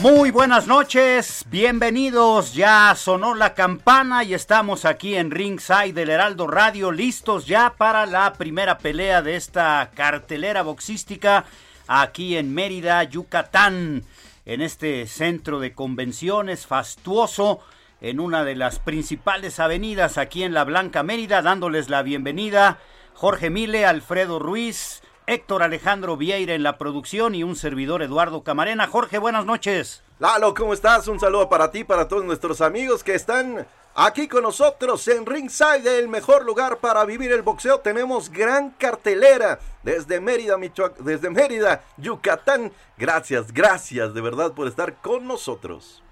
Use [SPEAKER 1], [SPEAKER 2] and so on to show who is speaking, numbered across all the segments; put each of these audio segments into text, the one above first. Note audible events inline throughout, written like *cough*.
[SPEAKER 1] Muy buenas noches, bienvenidos. Ya sonó la campana y estamos aquí en Ringside del Heraldo Radio, listos ya para la primera pelea de esta cartelera boxística aquí en Mérida, Yucatán, en este centro de convenciones fastuoso, en una de las principales avenidas aquí en la Blanca Mérida, dándoles la bienvenida Jorge Mile, Alfredo Ruiz, Héctor Alejandro Vieira en la producción y un servidor Eduardo Camarena. Jorge, buenas noches.
[SPEAKER 2] Lalo, ¿cómo estás? Un saludo para ti, para todos nuestros amigos que están aquí con nosotros en Ringside, el mejor lugar para vivir el boxeo. Tenemos gran cartelera desde Mérida, desde Mérida, Yucatán. Gracias, gracias de verdad por estar con nosotros.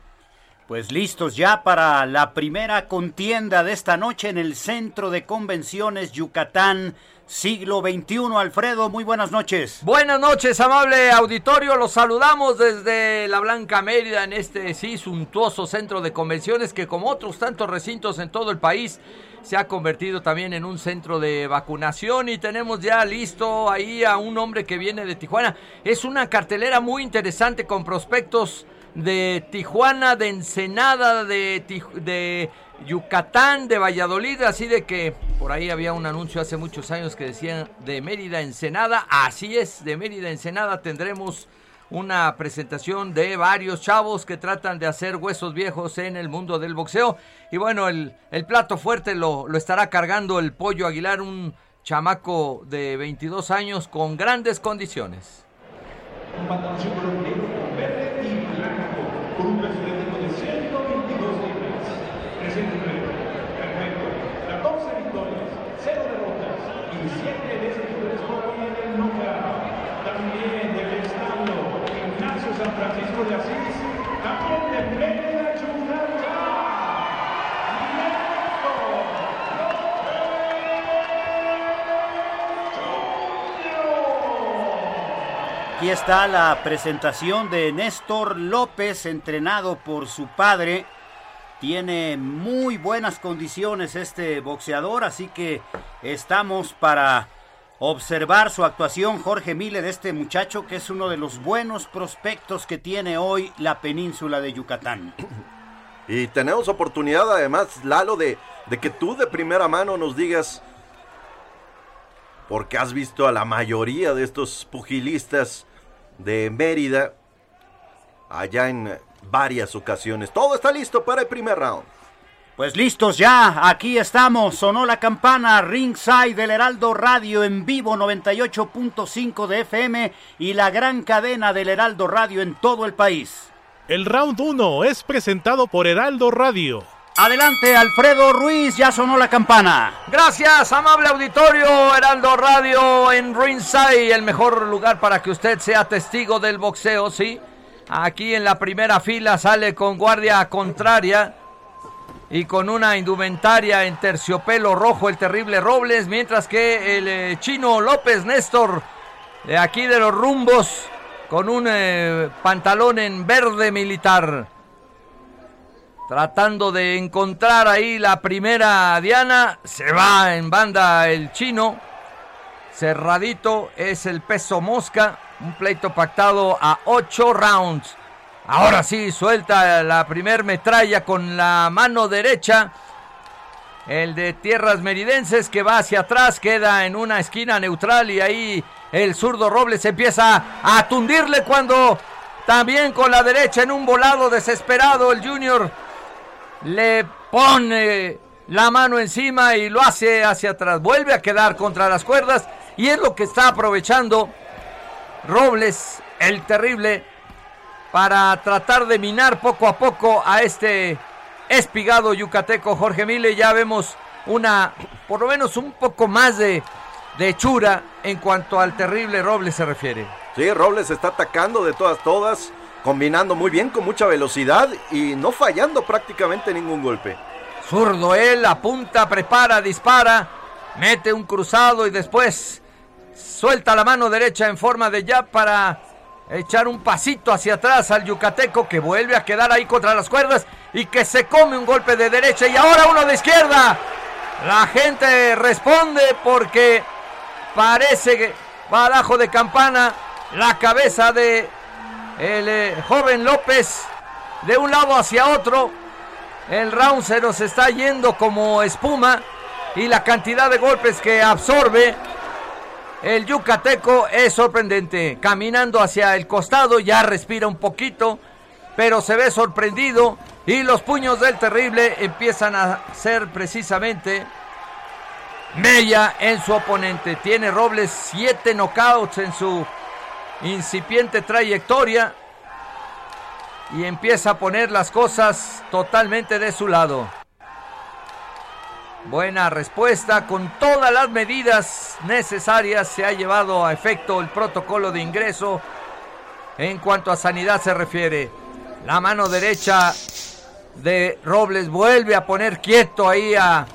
[SPEAKER 1] Pues listos ya para la primera contienda de esta noche en el Centro de Convenciones Yucatán siglo XXI. Alfredo, muy buenas noches.
[SPEAKER 3] Buenas noches, amable auditorio. Los saludamos desde la Blanca Mérida en este sí suntuoso centro de convenciones que como otros tantos recintos en todo el país se ha convertido también en un centro de vacunación y tenemos ya listo ahí a un hombre que viene de Tijuana. Es una cartelera muy interesante con prospectos de Tijuana, de Ensenada, de, de Yucatán, de Valladolid, así de que por ahí había un anuncio hace muchos años que decía de Mérida Ensenada, así es, de Mérida Ensenada tendremos una presentación de varios chavos que tratan de hacer huesos viejos en el mundo del boxeo. Y bueno, el, plato fuerte lo, lo estará cargando el Pollo Aguilar, un chamaco de 22 años con grandes condiciones.
[SPEAKER 1] Aquí está la presentación de Néstor López, entrenado por su padre. Tiene muy buenas condiciones este boxeador, así que estamos para observar su actuación, Jorge Mille, de este muchacho que es uno de los buenos prospectos que tiene hoy la península de Yucatán. *clears throat*
[SPEAKER 2] Y tenemos oportunidad además, Lalo, de, de que tú de primera mano nos digas porque has visto a la mayoría de estos pugilistas de Mérida allá en varias ocasiones. Todo está listo para el primer round.
[SPEAKER 1] Pues listos ya, aquí estamos, sonó la campana Ringside del Heraldo Radio en vivo 98.5 de FM y la gran cadena del Heraldo Radio en todo el país.
[SPEAKER 4] El round 1 es presentado por Heraldo Radio.
[SPEAKER 1] Adelante, Alfredo Ruiz, ya sonó la campana.
[SPEAKER 3] Gracias, amable auditorio, Heraldo Radio en Ringside, el mejor lugar para que usted sea testigo del boxeo, ¿sí? Aquí en la primera fila sale con guardia contraria y con una indumentaria en terciopelo rojo el terrible Robles, mientras que el eh, chino López Néstor, de aquí de los rumbos, con un eh, pantalón en verde militar. Tratando de encontrar ahí la primera Diana. Se va en banda el chino. Cerradito es el peso mosca. Un pleito pactado a ocho rounds. Ahora sí, suelta la primer metralla con la mano derecha. El de Tierras Meridenses que va hacia atrás, queda en una esquina neutral y ahí el zurdo Robles empieza a tundirle cuando También con la derecha en un volado desesperado el Junior le pone la mano encima y lo hace hacia atrás. Vuelve a quedar contra las cuerdas y es lo que está aprovechando Robles, el terrible, para tratar de minar poco a poco a este espigado yucateco Jorge Mille. Ya vemos una, por lo menos un poco más de, de hechura en cuanto al terrible Robles se refiere.
[SPEAKER 2] Sí, Robles está atacando de todas, todas, combinando muy bien con mucha velocidad y no fallando prácticamente ningún golpe.
[SPEAKER 3] Zurdo él, apunta, prepara, dispara, mete un cruzado y después suelta la mano derecha en forma de jab para echar un pasito hacia atrás al yucateco que vuelve a quedar ahí contra las cuerdas y que se come un golpe de derecha y ahora uno de izquierda. La gente responde porque parece que badajo de campana la cabeza de el eh, joven López de un lado hacia otro. El round se nos está yendo como espuma y la cantidad de golpes que absorbe el yucateco es sorprendente. Caminando hacia el costado ya respira un poquito, pero se ve sorprendido y los puños del terrible empiezan a ser precisamente Mella en su oponente. Tiene Robles siete knockouts en su incipiente trayectoria y empieza a poner las cosas totalmente de su lado. Buena respuesta, con todas las medidas necesarias se ha llevado a efecto el protocolo de ingreso en cuanto a sanidad se refiere. La mano derecha de Robles vuelve a poner quieto ahí a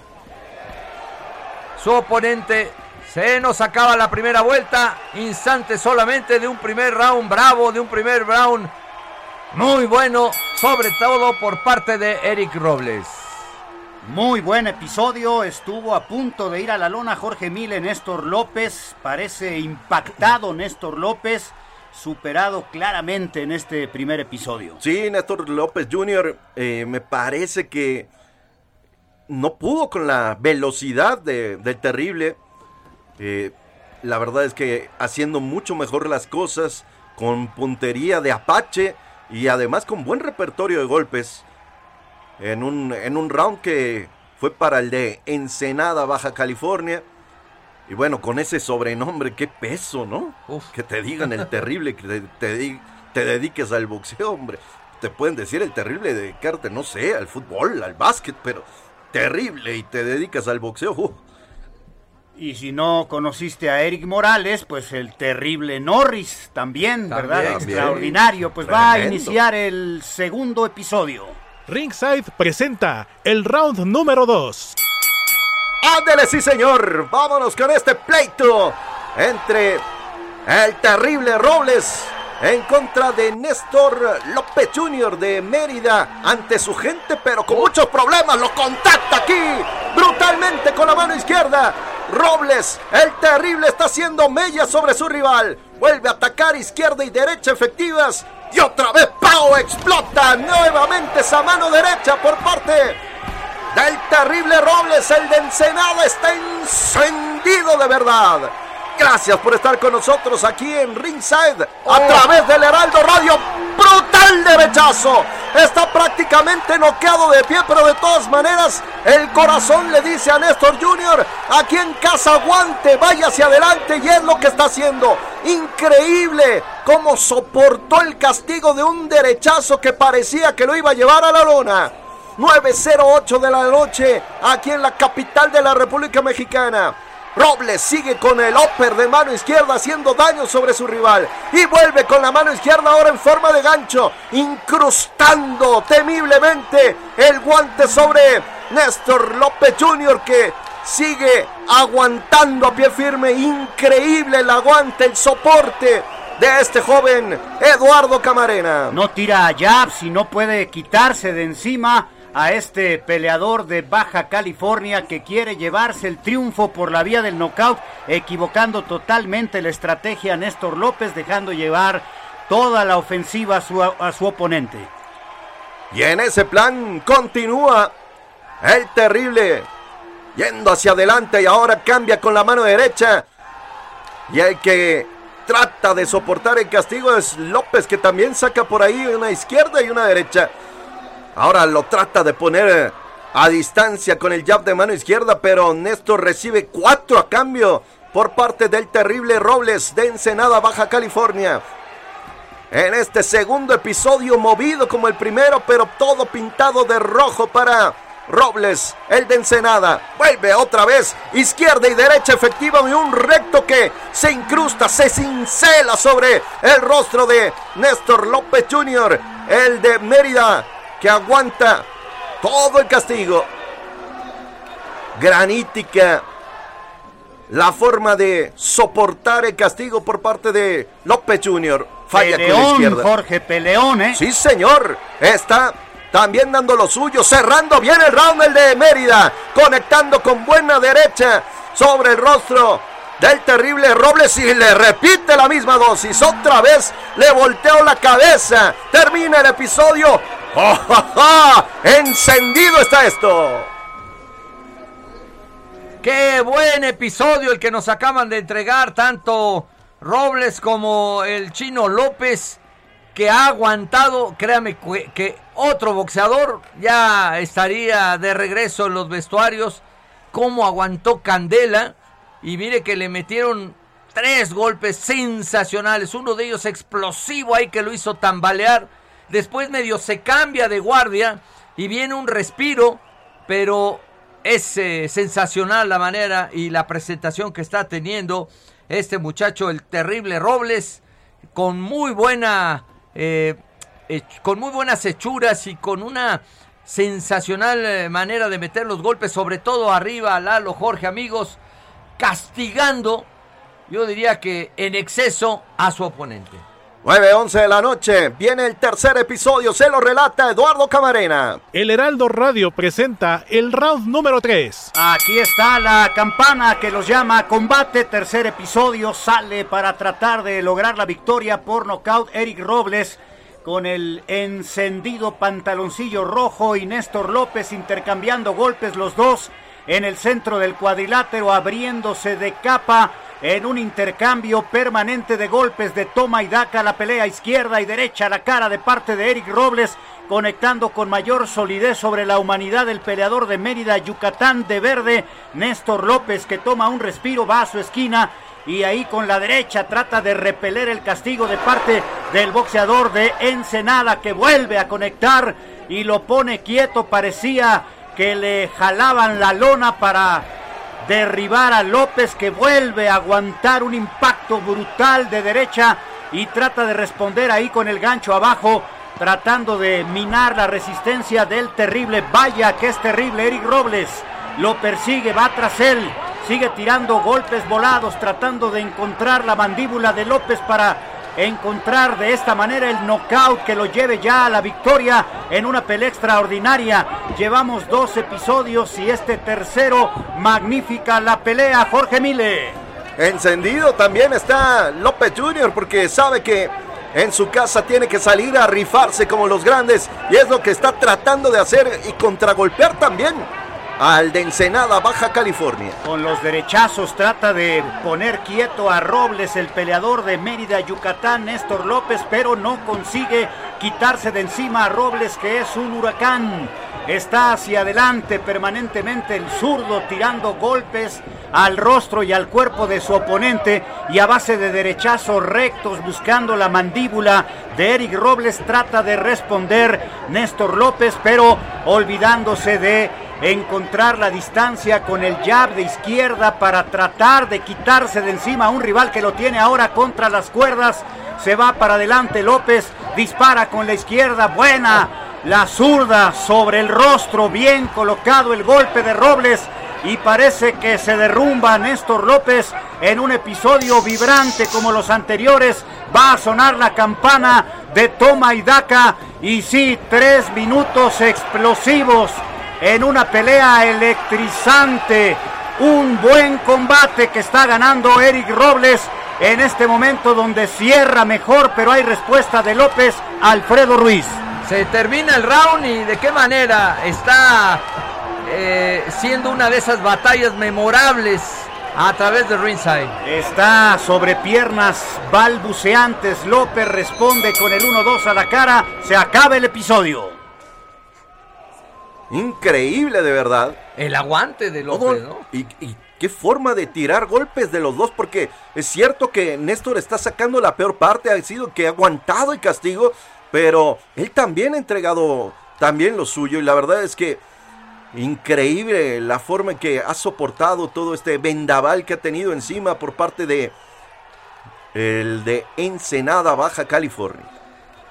[SPEAKER 3] su oponente. Se nos acaba la primera vuelta, instante solamente de un primer round bravo, de un primer round muy bueno, sobre todo por parte de Eric Robles.
[SPEAKER 1] Muy buen episodio, estuvo a punto de ir a la lona Jorge Mille, Néstor López, parece impactado Néstor López, superado claramente en este primer episodio.
[SPEAKER 2] Sí, Néstor López Jr., eh, me parece que no pudo con la velocidad de, del terrible. Eh, la verdad es que haciendo mucho mejor las cosas, con puntería de Apache y además con buen repertorio de golpes en un, en un round que fue para el de Ensenada, Baja California. Y bueno, con ese sobrenombre, qué peso, ¿no? Que te digan el terrible, que te, te, dediques al boxeo, hombre. Te pueden decir el terrible, dedicarte, no sé, al fútbol, al básquet, pero terrible y te dedicas al boxeo.
[SPEAKER 1] Y si no conociste a Eric Morales, pues el terrible Norris también, ¿verdad? Extraordinario. Pues va a iniciar el segundo episodio.
[SPEAKER 4] Ringside presenta el round número 2.
[SPEAKER 2] Ándele, sí señor. Vámonos con este pleito entre el terrible Robles en contra de Néstor López Jr. de Mérida ante su gente, pero con muchos problemas. Lo contacta aquí brutalmente con la mano izquierda. Robles, el terrible, está haciendo mella sobre su rival. Vuelve a atacar izquierda y derecha efectivas. Y otra vez Pau explota nuevamente esa mano derecha por parte del terrible Robles. El de Ensenada está encendido de verdad. Gracias por estar con nosotros aquí en Ringside a oh. través del Heraldo Radio. Brutal derechazo. Está prácticamente noqueado de pie, pero de todas maneras el corazón le dice a Néstor Jr. Aquí en casa aguante, vaya hacia adelante y es lo que está haciendo. Increíble cómo soportó el castigo de un derechazo que parecía que lo iba a llevar a la lona. 908 de la noche aquí en la capital de la República Mexicana. Robles sigue con el upper de mano izquierda haciendo daño sobre su rival. Y vuelve con la mano izquierda ahora en forma de gancho, incrustando temiblemente el guante sobre Néstor López Jr. que sigue aguantando a pie firme. Increíble el aguante, el soporte de este joven Eduardo Camarena.
[SPEAKER 1] No tira a jabs no puede quitarse de encima a este peleador de Baja California que quiere llevarse el triunfo por la vía del knockout, equivocando totalmente la estrategia a Néstor López, dejando llevar toda la ofensiva a su, a su oponente.
[SPEAKER 2] Y en ese plan continúa el terrible, yendo hacia adelante y ahora cambia con la mano derecha. Y el que trata de soportar el castigo es López, que también saca por ahí una izquierda y una derecha. Ahora lo trata de poner a distancia con el jab de mano izquierda, pero Néstor recibe cuatro a cambio por parte del terrible Robles de Ensenada, Baja California. En este segundo episodio movido como el primero, pero todo pintado de rojo para Robles, el de Ensenada. Vuelve otra vez, izquierda y derecha efectiva y un recto que se incrusta, se cincela sobre el rostro de Néstor López Jr., el de Mérida, que aguanta todo el castigo. Granítica la forma de soportar el castigo por parte de López Jr.
[SPEAKER 1] Falla con la izquierda. Jorge Peleón, ¿eh?
[SPEAKER 2] Sí, señor. Está también dando lo suyo, cerrando bien el round el de Mérida, conectando con buena derecha sobre el rostro del terrible Robles y le repite la misma dosis. Otra vez le volteó la cabeza. Termina el episodio. *laughs* ¡Oh, Encendido está esto.
[SPEAKER 3] Qué buen episodio el que nos acaban de entregar tanto Robles como el chino López que ha aguantado, créame que otro boxeador ya estaría de regreso en los vestuarios. Cómo aguantó Candela y mire que le metieron tres golpes sensacionales, uno de ellos explosivo ahí que lo hizo tambalear. Después medio se cambia de guardia y viene un respiro, pero es eh, sensacional la manera y la presentación que está teniendo este muchacho, el terrible Robles, con muy buena, eh, con muy buenas hechuras y con una sensacional eh, manera de meter los golpes, sobre todo arriba, Lalo, Jorge, amigos, castigando, yo diría que en exceso a su oponente.
[SPEAKER 2] 9-11 de la noche, viene el tercer episodio, se lo relata Eduardo Camarena.
[SPEAKER 4] El Heraldo Radio presenta el round número 3.
[SPEAKER 1] Aquí está la campana que los llama combate, tercer episodio, sale para tratar de lograr la victoria por nocaut Eric Robles con el encendido pantaloncillo rojo y Néstor López intercambiando golpes los dos en el centro del cuadrilátero abriéndose de capa en un intercambio permanente de golpes de toma y daca, la pelea izquierda y derecha, la cara de parte de Eric Robles, conectando con mayor solidez sobre la humanidad del peleador de Mérida, Yucatán de verde, Néstor López, que toma un respiro, va a su esquina y ahí con la derecha trata de repeler el castigo de parte del boxeador de Ensenada, que vuelve a conectar y lo pone quieto, parecía que le jalaban la lona para derribar a López que vuelve a aguantar un impacto brutal de derecha y trata de responder ahí con el gancho abajo, tratando de minar la resistencia del terrible, vaya que es terrible, Eric Robles lo persigue, va tras él, sigue tirando golpes volados, tratando de encontrar la mandíbula de López para encontrar de esta manera el knockout que lo lleve ya a la victoria en una pelea extraordinaria. Llevamos dos episodios y este tercero magnífica la pelea, Jorge Mile.
[SPEAKER 2] Encendido también está López Jr. porque sabe que en su casa tiene que salir a rifarse como los grandes y es lo que está tratando de hacer y contragolpear también al de Ensenada, Baja California.
[SPEAKER 1] Con los derechazos trata de poner quieto a Robles, el peleador de Mérida, Yucatán, Néstor López, pero no consigue quitarse de encima a Robles, que es un huracán. Está hacia adelante permanentemente el zurdo tirando golpes al rostro y al cuerpo de su oponente y a base de derechazos rectos buscando la mandíbula de Eric Robles trata de responder Néstor López pero olvidándose de encontrar la distancia con el jab de izquierda para tratar de quitarse de encima a un rival que lo tiene ahora contra las cuerdas. Se va para adelante López, dispara con la izquierda, buena la zurda sobre el rostro, bien colocado el golpe de Robles y parece que se derrumba Néstor López en un episodio vibrante como los anteriores. Va a sonar la campana de toma y daca y sí, tres minutos explosivos en una pelea electrizante. Un buen combate que está ganando Eric Robles en este momento donde cierra mejor, pero hay respuesta de López Alfredo Ruiz.
[SPEAKER 3] Se termina el round y de qué manera está eh, siendo una de esas batallas memorables a través de Ringside.
[SPEAKER 1] Está sobre piernas balbuceantes. López responde con el 1-2 a la cara. Se acaba el episodio.
[SPEAKER 2] Increíble, de verdad.
[SPEAKER 3] El aguante de López, ¿no?
[SPEAKER 2] Y, y qué forma de tirar golpes de los dos, porque es cierto que Néstor está sacando la peor parte, ha sido que ha aguantado el castigo, pero él también ha entregado también lo suyo, y la verdad es que increíble la forma en que ha soportado todo este vendaval que ha tenido encima por parte de el de Ensenada, Baja California.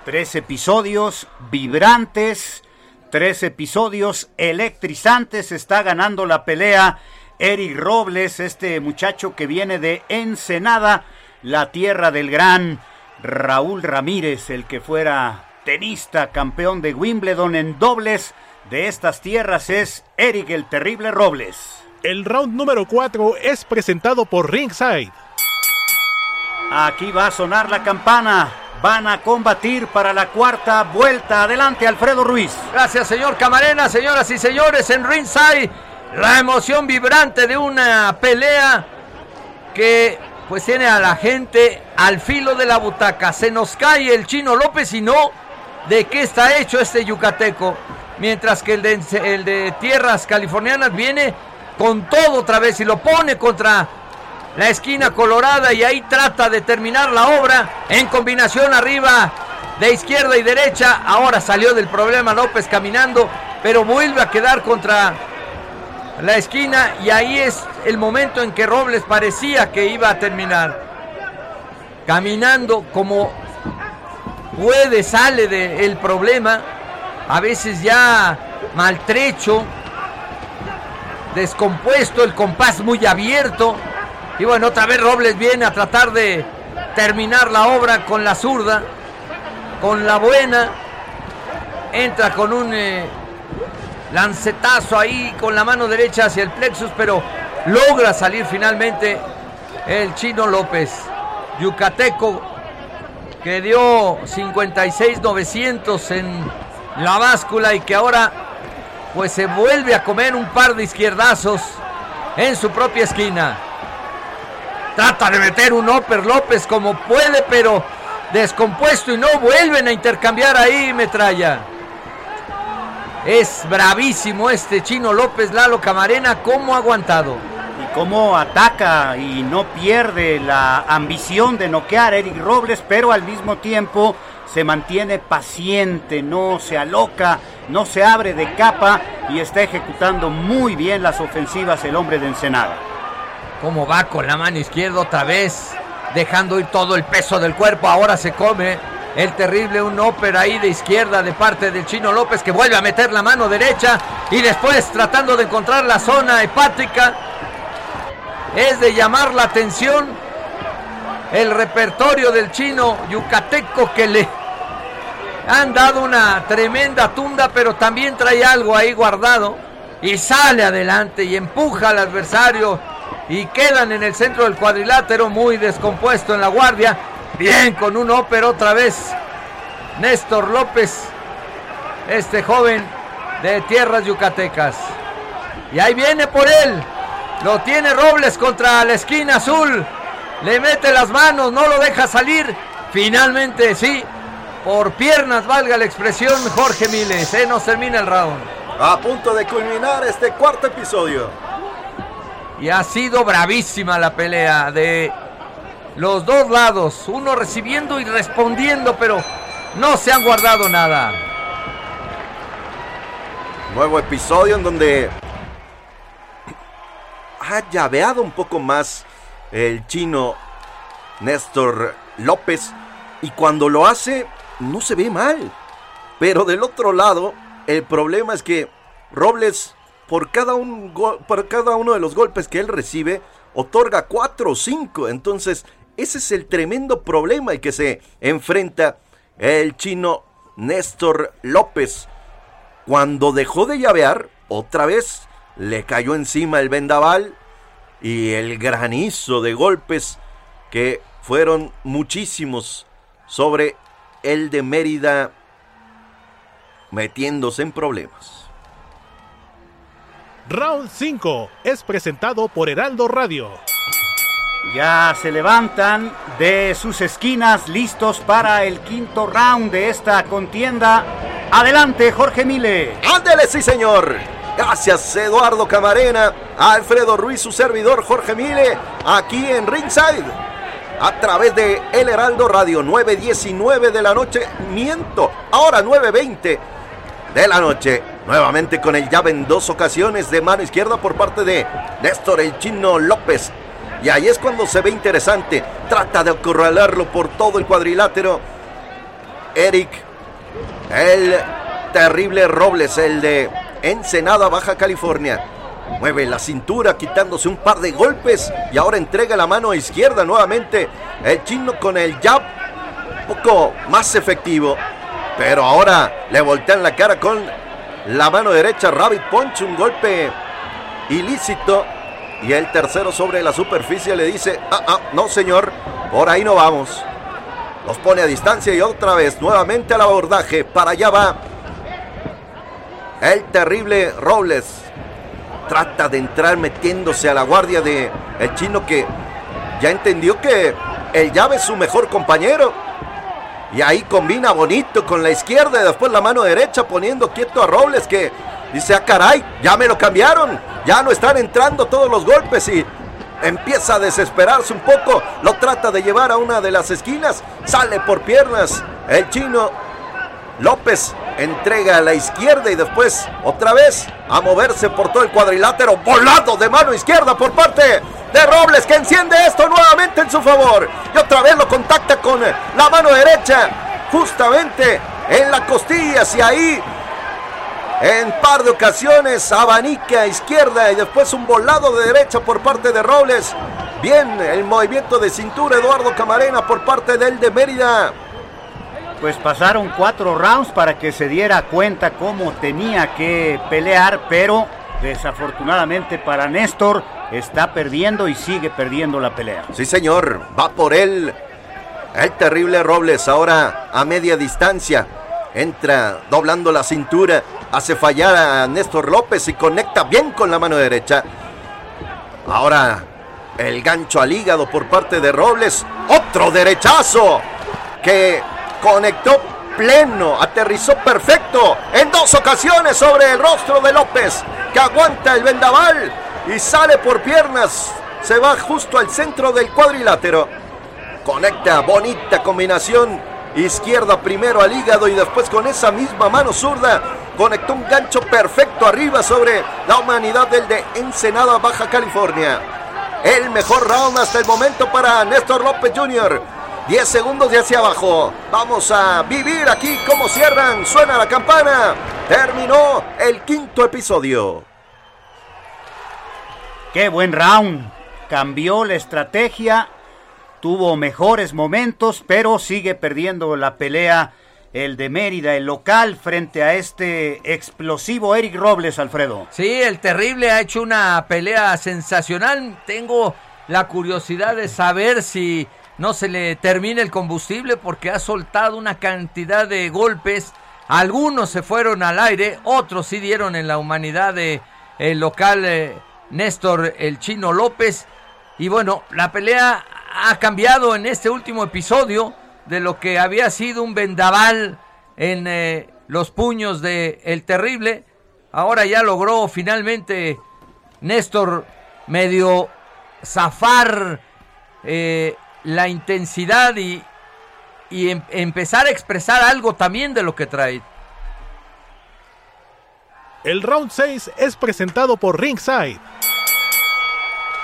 [SPEAKER 1] Tres episodios vibrantes, tres episodios electrizantes. Está ganando la pelea Eric Robles, este muchacho que viene de Ensenada, la tierra del gran Raúl Ramírez, el que fuera tenista, campeón de Wimbledon en dobles de estas tierras es Eric el Terrible Robles.
[SPEAKER 4] El round número 4 es presentado por Ringside.
[SPEAKER 1] Aquí va a sonar la campana. Van a combatir para la cuarta vuelta. Adelante, Alfredo Ruiz.
[SPEAKER 3] Gracias, señor Camarena, señoras y señores, en Ringside. La emoción vibrante de una pelea que pues tiene a la gente al filo de la butaca. Se nos cae el chino López y no de qué está hecho este yucateco mientras que el de, el de tierras californianas viene con todo otra vez y lo pone contra la esquina colorada y ahí trata de terminar la obra en combinación arriba de izquierda y derecha. Ahora salió del problema López caminando, pero vuelve a quedar contra la esquina y ahí es el momento en que Robles parecía que iba a terminar. Caminando como puede, sale del problema a veces ya maltrecho, descompuesto, el compás muy abierto. Y bueno, otra vez Robles viene a tratar de terminar la obra con la zurda, con la buena. Entra con un eh, lancetazo ahí con la mano derecha hacia el plexus, pero logra salir finalmente el chino López. Yucateco que dio 56-900 en la báscula y que ahora pues se vuelve a comer un par de izquierdazos en su propia esquina. Trata de meter un Oper López como puede, pero descompuesto y no vuelven a intercambiar ahí metralla. Es bravísimo este chino López Lalo Camarena, cómo ha aguantado.
[SPEAKER 1] Y cómo ataca y no pierde la ambición de noquear a Eric Robles, pero al mismo tiempo se mantiene paciente, no se aloca, no se abre de capa y está ejecutando muy bien las ofensivas el hombre de Ensenada.
[SPEAKER 3] ¿Cómo va con la mano izquierda otra vez? Dejando ir todo el peso del cuerpo, ahora se come el terrible un ópera ahí de izquierda de parte del Chino López que vuelve a meter la mano derecha y después tratando de encontrar la zona hepática. Es de llamar la atención el repertorio del chino yucateco que le han dado una tremenda tunda, pero también trae algo ahí guardado y sale adelante y empuja al adversario y quedan en el centro del cuadrilátero muy descompuesto en la guardia. Bien con un óper otra vez. Néstor López, este joven de tierras yucatecas. Y ahí viene por él. Lo tiene Robles contra la esquina azul. Le mete las manos, no lo deja salir. Finalmente sí, por piernas, valga la expresión, Jorge Miles. Se nos termina el round.
[SPEAKER 2] A punto de culminar este cuarto episodio.
[SPEAKER 3] Y ha sido bravísima la pelea de los dos lados. Uno recibiendo y respondiendo, pero no se han guardado nada.
[SPEAKER 2] Nuevo episodio en donde ha llaveado un poco más el chino Néstor López. Y cuando lo hace, no se ve mal. Pero del otro lado, el problema es que Robles, por cada, un por cada uno de los golpes que él recibe, otorga 4 o 5. Entonces, ese es el tremendo problema al que se enfrenta el chino Néstor López. Cuando dejó de llavear, otra vez le cayó encima el vendaval y el granizo de golpes que fueron muchísimos sobre el de Mérida metiéndose en problemas.
[SPEAKER 4] Round 5 es presentado por Heraldo Radio.
[SPEAKER 1] Ya se levantan de sus esquinas listos para el quinto round de esta contienda. Adelante, Jorge Mile.
[SPEAKER 2] Ándele, sí, señor. Gracias, Eduardo Camarena, Alfredo Ruiz, su servidor Jorge Mile, aquí en Ringside. A través de El Heraldo Radio 9.19 de la noche. Miento, ahora 9.20 de la noche. Nuevamente con el llave en dos ocasiones de mano izquierda por parte de Néstor el Chino López. Y ahí es cuando se ve interesante. Trata de acorralarlo por todo el cuadrilátero. Eric, el terrible Robles, el de Ensenada, Baja California. Mueve la cintura quitándose un par de golpes y ahora entrega la mano izquierda nuevamente. El chino con el jab un poco más efectivo. Pero ahora le voltean la cara con la mano derecha. Rabbit Punch, un golpe ilícito. Y el tercero sobre la superficie le dice, ah, ah, no señor, por ahí no vamos. Los pone a distancia y otra vez nuevamente al abordaje. Para allá va el terrible Robles. Trata de entrar metiéndose a la guardia de el chino que ya entendió que el llave es su mejor compañero. Y ahí combina bonito con la izquierda y después la mano derecha poniendo quieto a Robles que dice, ah caray, ya me lo cambiaron. Ya no están entrando todos los golpes y empieza a desesperarse un poco. Lo trata de llevar a una de las esquinas. Sale por piernas. El chino López entrega a la izquierda y después otra vez a moverse por todo el cuadrilátero. Volado de mano izquierda por parte de Robles que enciende esto nuevamente en su favor. Y otra vez lo contacta con la mano derecha. Justamente en la costilla. Y ahí en par de ocasiones abanica izquierda y después un volado de derecha por parte de Robles. Bien, el movimiento de cintura Eduardo Camarena por parte del de Mérida.
[SPEAKER 1] Pues pasaron cuatro rounds para que se diera cuenta cómo tenía que pelear, pero desafortunadamente para Néstor está perdiendo y sigue perdiendo la pelea.
[SPEAKER 2] Sí, señor, va por él. El terrible Robles ahora a media distancia. Entra doblando la cintura, hace fallar a Néstor López y conecta bien con la mano derecha. Ahora el gancho al hígado por parte de Robles. Otro derechazo que conectó pleno, aterrizó perfecto en dos ocasiones sobre el rostro de López, que aguanta el vendaval y sale por piernas. Se va justo al centro del cuadrilátero. Conecta, bonita combinación. Izquierda primero al hígado y después con esa misma mano zurda conectó un gancho perfecto arriba sobre la humanidad del de Ensenada, Baja California. El mejor round hasta el momento para Néstor López Jr. 10 segundos de hacia abajo. Vamos a vivir aquí cómo cierran. Suena la campana. Terminó el quinto episodio.
[SPEAKER 1] Qué buen round. Cambió la estrategia. Tuvo mejores momentos, pero sigue perdiendo la pelea el de Mérida, el local, frente a este explosivo Eric Robles, Alfredo.
[SPEAKER 3] Sí, el terrible ha hecho una pelea sensacional. Tengo la curiosidad de saber si no se le termina el combustible porque ha soltado una cantidad de golpes. Algunos se fueron al aire, otros sí dieron en la humanidad de el local eh, Néstor el Chino López. Y bueno, la pelea ha cambiado en este último episodio de lo que había sido un vendaval en eh, los puños de El Terrible. Ahora ya logró finalmente Néstor medio zafar eh, la intensidad y, y em, empezar a expresar algo también de lo que trae.
[SPEAKER 4] El round 6 es presentado por Ringside.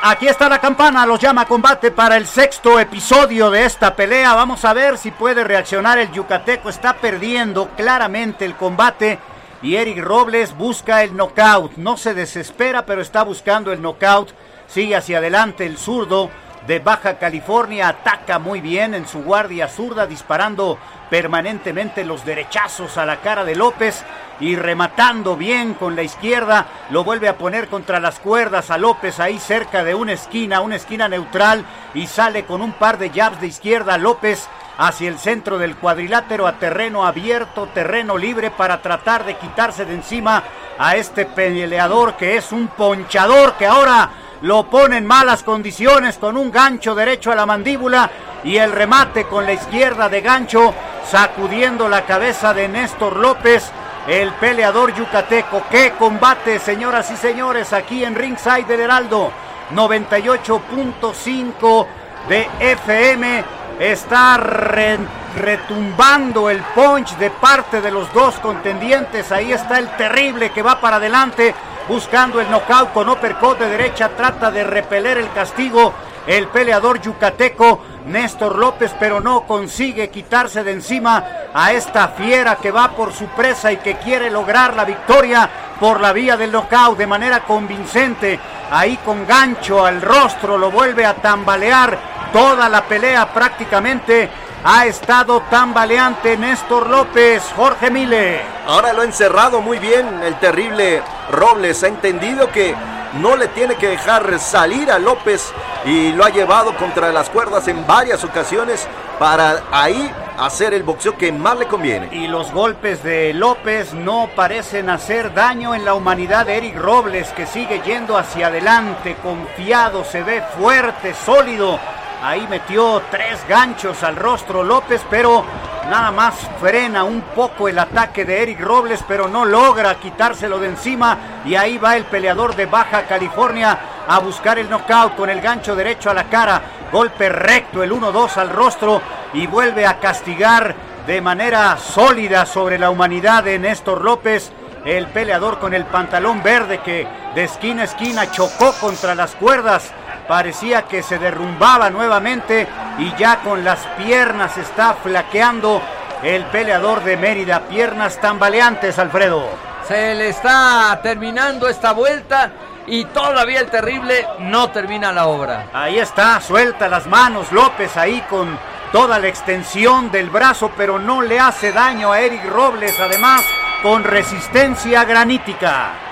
[SPEAKER 1] Aquí está la campana, los llama a combate para el sexto episodio de esta pelea. Vamos a ver si puede reaccionar el yucateco. Está perdiendo claramente el combate y Eric Robles busca el knockout. No se desespera, pero está buscando el knockout. Sigue hacia adelante el zurdo de Baja California. Ataca muy bien en su guardia zurda, disparando permanentemente los derechazos a la cara de López y rematando bien con la izquierda. Lo vuelve a poner contra las cuerdas a López ahí cerca de una esquina, una esquina neutral y sale con un par de jabs de izquierda López hacia el centro del cuadrilátero a terreno abierto, terreno libre para tratar de quitarse de encima a este peleador que es un ponchador que ahora lo pone en malas condiciones con un gancho derecho a la mandíbula y el remate con la izquierda de gancho sacudiendo la cabeza de Néstor López, el peleador yucateco. ¡Qué combate, señoras y señores, aquí en Ringside del Heraldo! 98.5 de FM. Está retumbando el punch de parte de los dos contendientes. Ahí está el terrible que va para adelante buscando el knockout con uppercut de derecha. Trata de repeler el castigo el peleador yucateco Néstor López, pero no consigue quitarse de encima a esta fiera que va por su presa y que quiere lograr la victoria por la vía del knockout de manera convincente. Ahí con gancho al rostro lo vuelve a tambalear toda la pelea prácticamente. Ha estado tambaleante Néstor López, Jorge Mile.
[SPEAKER 2] Ahora lo ha encerrado muy bien el terrible Robles. Ha entendido que no le tiene que dejar salir a López y lo ha llevado contra las cuerdas en varias ocasiones para ahí hacer el boxeo que más le conviene.
[SPEAKER 1] Y los golpes de López no parecen hacer daño en la humanidad de Eric Robles, que sigue yendo hacia adelante, confiado, se ve fuerte, sólido. Ahí metió tres ganchos al rostro López, pero nada más frena un poco el ataque de Eric Robles, pero no logra quitárselo de encima. Y ahí va el peleador de Baja California a buscar el knockout con el gancho derecho a la cara. Golpe recto, el 1-2 al rostro y vuelve a castigar de manera sólida sobre la humanidad de Néstor López. El peleador con el pantalón verde que de esquina a esquina chocó contra las cuerdas parecía que se derrumbaba nuevamente y ya con las piernas está flaqueando el peleador de Mérida. Piernas tambaleantes, Alfredo.
[SPEAKER 3] Se le está terminando esta vuelta y todavía el terrible no termina la obra.
[SPEAKER 1] Ahí está, suelta las manos López ahí con toda la extensión del brazo, pero no le hace daño a Eric Robles, además con resistencia granítica.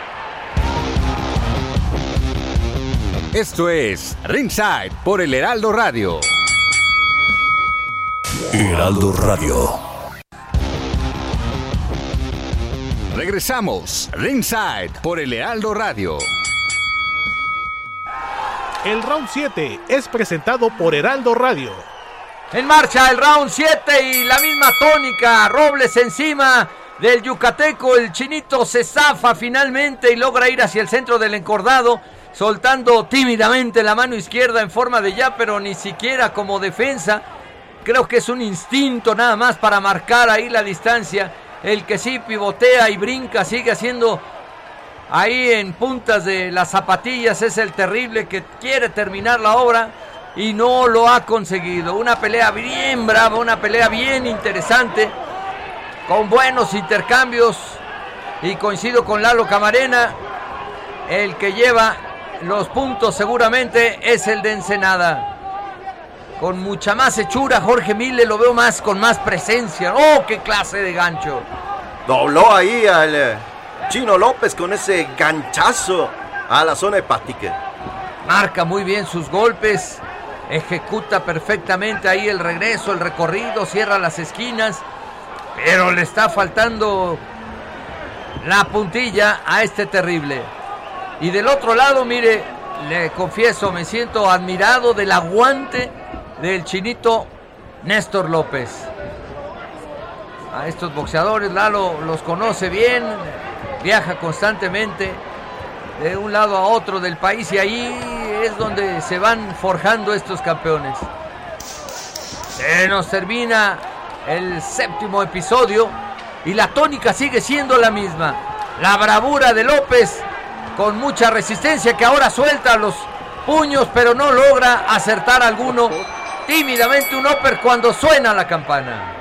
[SPEAKER 5] Esto es Ringside por el Heraldo Radio.
[SPEAKER 6] Heraldo Radio.
[SPEAKER 5] Regresamos, Ringside por el Heraldo Radio.
[SPEAKER 4] El round 7 es presentado por Heraldo Radio.
[SPEAKER 3] En marcha el round 7 y la misma tónica. Robles encima del yucateco. El chinito se zafa finalmente y logra ir hacia el centro del encordado soltando tímidamente la mano izquierda en forma de ya, pero ni siquiera como defensa. Creo que es un instinto nada más para marcar ahí la distancia. El que sí pivotea y brinca, sigue haciendo ahí en puntas de las zapatillas. Es el terrible que quiere terminar la obra y no lo ha conseguido. Una pelea bien brava, una pelea bien interesante, con buenos intercambios. Y coincido con Lalo Camarena, el que lleva los puntos seguramente es el de Ensenada. Con mucha más hechura, Jorge Mille lo veo más con más presencia. ¡Oh, qué clase de gancho!
[SPEAKER 2] Dobló ahí al eh, Chino López con ese ganchazo a la zona hepática.
[SPEAKER 3] Marca muy bien sus golpes, ejecuta perfectamente ahí el regreso, el recorrido, cierra las esquinas, pero le está faltando la puntilla a este terrible. Y del otro lado, mire, le confieso, me siento admirado del aguante del chinito Néstor López. A estos boxeadores, Lalo los conoce bien, viaja constantemente de un lado a otro del país y ahí es donde se van forjando estos campeones. Se nos termina el séptimo episodio y la tónica sigue siendo la misma. La bravura de López con mucha resistencia que ahora suelta los puños pero no logra acertar alguno. Tímidamente un upper cuando suena la campana.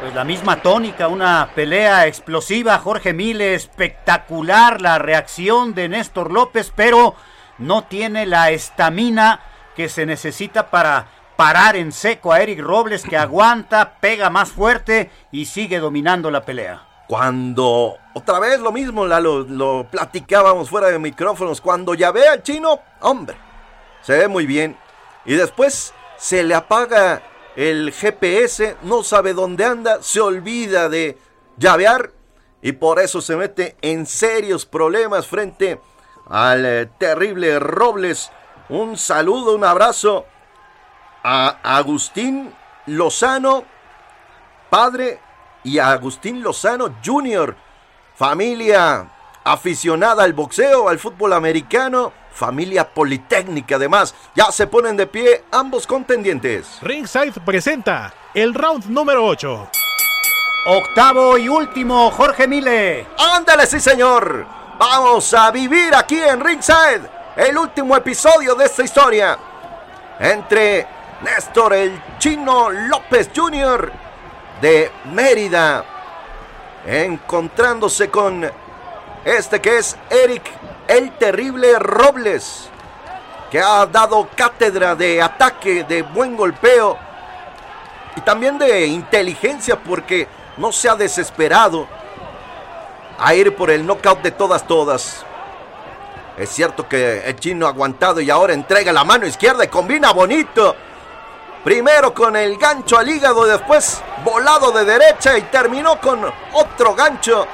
[SPEAKER 1] Pues la misma tónica, una pelea explosiva, Jorge Mille, espectacular la reacción de Néstor López, pero no tiene la estamina que se necesita para parar en seco a Eric Robles que aguanta, pega más fuerte y sigue dominando la pelea.
[SPEAKER 2] Cuando, otra vez lo mismo, lo, platicábamos fuera de micrófonos, cuando ya ve al chino, hombre, se ve muy bien. Y después se le apaga el GPS, no sabe dónde anda, se olvida de llavear y por eso se mete en serios problemas frente al eh, terrible Robles. Un saludo, un abrazo a Agustín Lozano, padre, y a Agustín Lozano Jr., familia aficionada al boxeo, al fútbol americano, familia politécnica además. Ya se ponen de pie ambos contendientes.
[SPEAKER 4] Ringside presenta el round número 8.
[SPEAKER 1] Octavo y último, Jorge Mile.
[SPEAKER 2] Ándale, sí señor. Vamos a vivir aquí en Ringside el último episodio de esta historia. Entre Néstor el Chino López Jr. de Mérida. Encontrándose con este que es Eric el Terrible Robles. Que ha dado cátedra de ataque, de buen golpeo. Y también de inteligencia porque no se ha desesperado a ir por el knockout de todas, todas. Es cierto que el chino ha aguantado y ahora entrega la mano izquierda y combina bonito. Primero con el gancho al hígado, después volado de derecha y terminó con otro gancho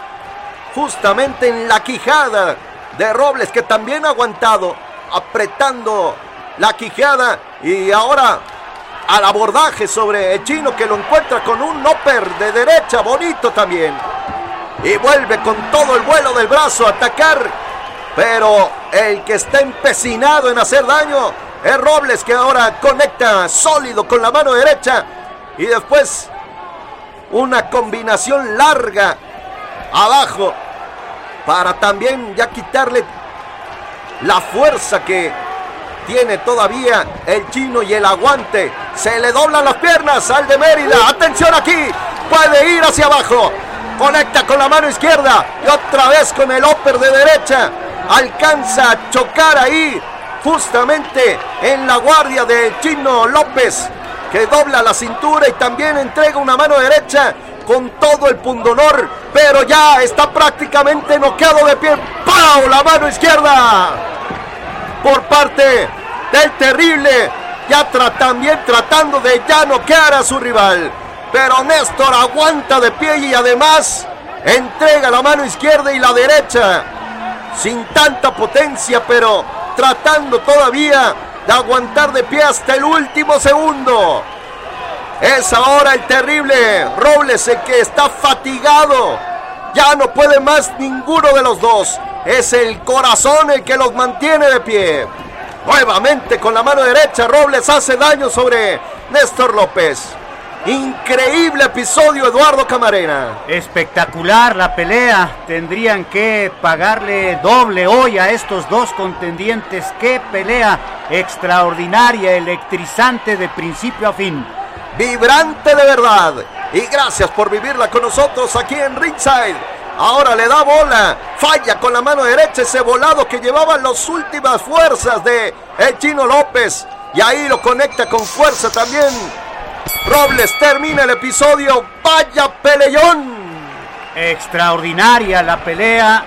[SPEAKER 2] justamente en la quijada de Robles que también ha aguantado, apretando la quijada y ahora al abordaje sobre el chino que lo encuentra con un upper de derecha bonito también. Y vuelve con todo el vuelo del brazo a atacar. Pero el que está empecinado en hacer daño es Robles que ahora conecta sólido con la mano derecha. Y después una combinación larga abajo para también ya quitarle la fuerza que tiene todavía el chino y el aguante. Se le doblan las piernas al de Mérida. Atención aquí. Puede ir hacia abajo. Conecta con la mano izquierda. Y otra vez con el upper de derecha. Alcanza a chocar ahí. Justamente en la guardia del chino López. Que dobla la cintura y también entrega una mano derecha con todo el pundonor, pero ya está prácticamente noqueado de pie. ¡Pau! La mano izquierda por parte del terrible, ya también tratando de ya noquear a su rival. Pero Néstor aguanta de pie y además entrega la mano izquierda y la derecha. Sin tanta potencia, pero tratando todavía de aguantar de pie hasta el último segundo. Es ahora el terrible Robles el que está fatigado. Ya no puede más ninguno de los dos. Es el corazón el que los mantiene de pie. Nuevamente con la mano derecha Robles hace daño sobre Néstor López. Increíble episodio Eduardo Camarena.
[SPEAKER 1] Espectacular la pelea. Tendrían que pagarle doble hoy a estos dos contendientes. Qué pelea extraordinaria, electrizante de principio a fin
[SPEAKER 2] vibrante de verdad. Y gracias por vivirla con nosotros aquí en Ringside. Ahora le da bola, falla con la mano derecha ese volado que llevaba las últimas fuerzas de el Chino López. Y ahí lo conecta con fuerza también. Robles termina el episodio. Vaya peleón.
[SPEAKER 1] Extraordinaria la pelea.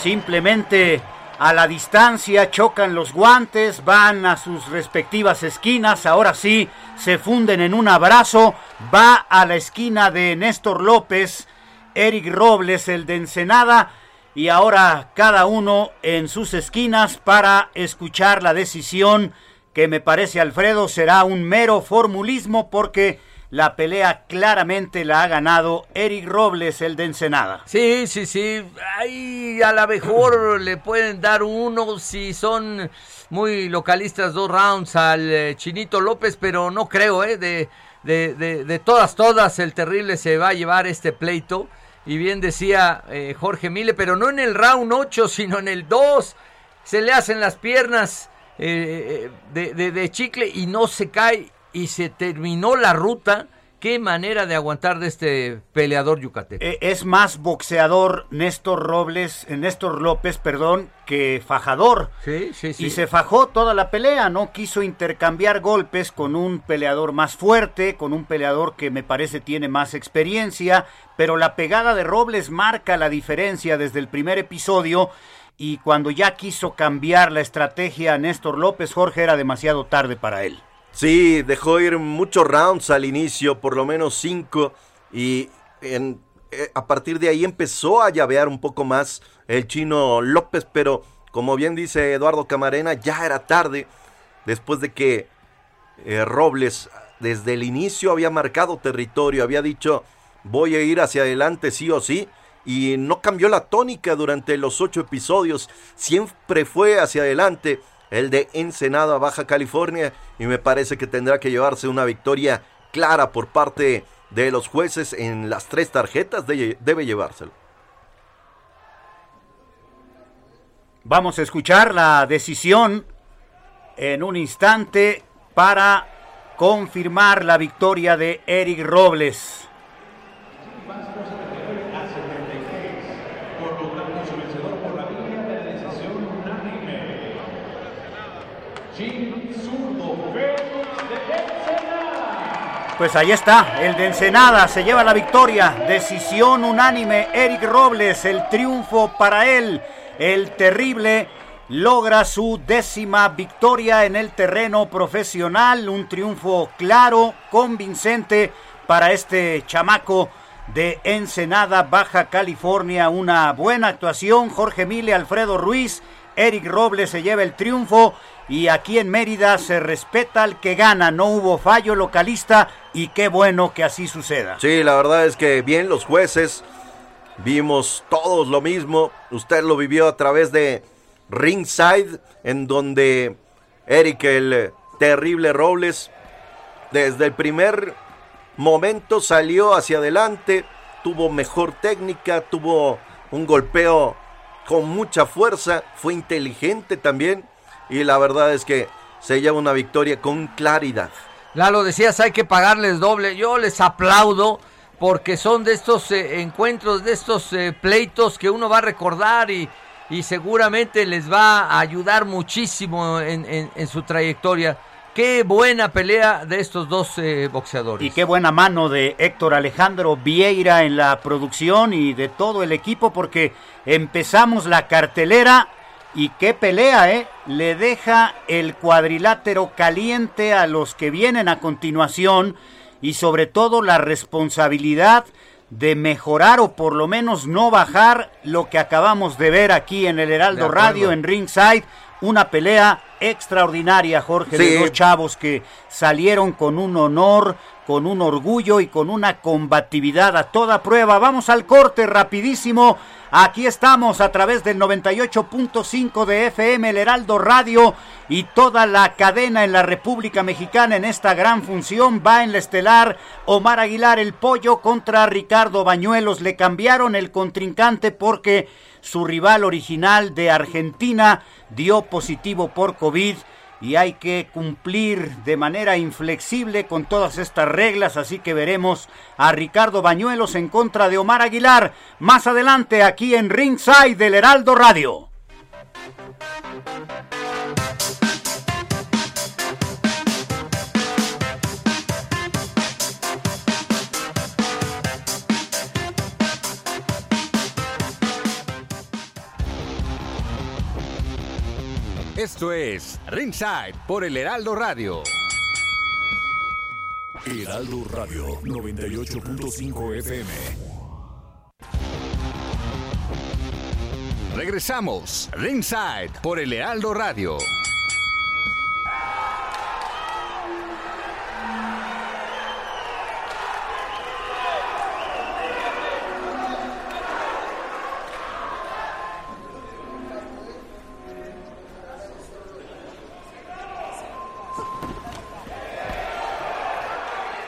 [SPEAKER 1] Simplemente a la distancia, chocan los guantes, van a sus respectivas esquinas, ahora sí se funden en un abrazo, va a la esquina de Néstor López, Eric Robles, el de Ensenada, y ahora cada uno en sus esquinas para escuchar la decisión que me parece Alfredo será un mero formulismo porque la pelea claramente la ha ganado Eric Robles, el de Ensenada.
[SPEAKER 3] Sí, sí, sí. Ahí a la mejor *clears throat* le pueden dar uno si son muy localistas dos rounds al eh, Chinito López, pero no creo, ¿eh? De, de, de, todas, todas, el terrible se va a llevar este pleito. Y bien decía eh, Jorge Mile, pero no en el round 8, sino en el 2. Se le hacen las piernas eh, de, de chicle y no se cae y se terminó la ruta. Qué manera de aguantar de este peleador yucateco.
[SPEAKER 1] Eh, es más boxeador Néstor Robles, eh, Néstor López, perdón, que fajador.
[SPEAKER 3] Sí, sí, sí.
[SPEAKER 1] Y se fajó toda la pelea, no quiso intercambiar golpes con un peleador más fuerte, con un peleador que me parece tiene más experiencia, pero la pegada de Robles marca la diferencia desde el primer episodio y cuando ya quiso cambiar la estrategia Néstor López, Jorge era demasiado tarde para él.
[SPEAKER 2] Sí, dejó ir muchos rounds al inicio, por lo menos cinco, y eh, a partir de ahí empezó a llavear un poco más el chino López, pero como bien dice Eduardo Camarena, ya era tarde después de que eh, Robles desde el inicio había marcado territorio, había dicho voy a ir hacia adelante sí o sí, y no cambió la tónica durante los ocho episodios, siempre fue hacia adelante el de Ensenada, Baja California, y me parece que tendrá que llevarse una victoria clara por parte de los jueces en las tres tarjetas, debe llevárselo.
[SPEAKER 1] Vamos a escuchar la decisión en un instante para confirmar la victoria de Eric Robles. Pues ahí está, el de Ensenada se lleva la victoria. Decisión unánime, Eric Robles, el triunfo para él. El terrible logra su décima victoria en el terreno profesional. Un triunfo claro, convincente para este chamaco de Ensenada, Baja California. Una buena actuación. Jorge Mille, Alfredo Ruiz, Eric Robles se lleva el triunfo y aquí en Mérida se respeta al que gana, no hubo fallo localista y qué bueno que así suceda.
[SPEAKER 2] Sí, la verdad es que bien los jueces, vimos todos lo mismo, usted lo vivió a través de Ringside, en donde Eric el terrible Robles desde el primer momento salió hacia adelante, tuvo mejor técnica, tuvo un golpeo con mucha fuerza, fue inteligente también y la verdad es que se lleva una victoria con claridad.
[SPEAKER 3] Lalo, decías, hay que pagarles doble. Yo les aplaudo porque son de estos eh, encuentros, de estos eh, pleitos que uno va a recordar y, y, seguramente les va a ayudar muchísimo en, en, su trayectoria. Qué buena pelea de estos dos eh, boxeadores.
[SPEAKER 1] Y qué buena mano de Héctor Alejandro Vieira en la producción y de todo el equipo porque empezamos la cartelera y qué pelea, ¿eh? Le deja el cuadrilátero caliente a los que vienen a continuación y sobre todo la responsabilidad de mejorar o por lo menos no bajar lo que acabamos de ver aquí en el Heraldo Radio en Ringside. Una pelea extraordinaria, Jorge, de dos chavos que salieron con un honor, con un orgullo y con una combatividad a toda prueba. Vamos al corte rapidísimo Aquí estamos a través del 98.5 de FM, el Heraldo Radio y toda la cadena en la República Mexicana en esta gran función. Va en la estelar Omar Aguilar el pollo contra Ricardo Bañuelos. Le cambiaron el contrincante porque su rival original de Argentina dio positivo por COVID y hay que cumplir de manera inflexible con todas estas reglas, así que veremos a Ricardo Bañuelos en contra de Omar Aguilar más adelante aquí en Ringside del Heraldo Radio.
[SPEAKER 5] Esto es Ringside por el Heraldo Radio.
[SPEAKER 6] Heraldo Radio 98.5 FM.
[SPEAKER 5] Regresamos, Ringside por el Heraldo Radio.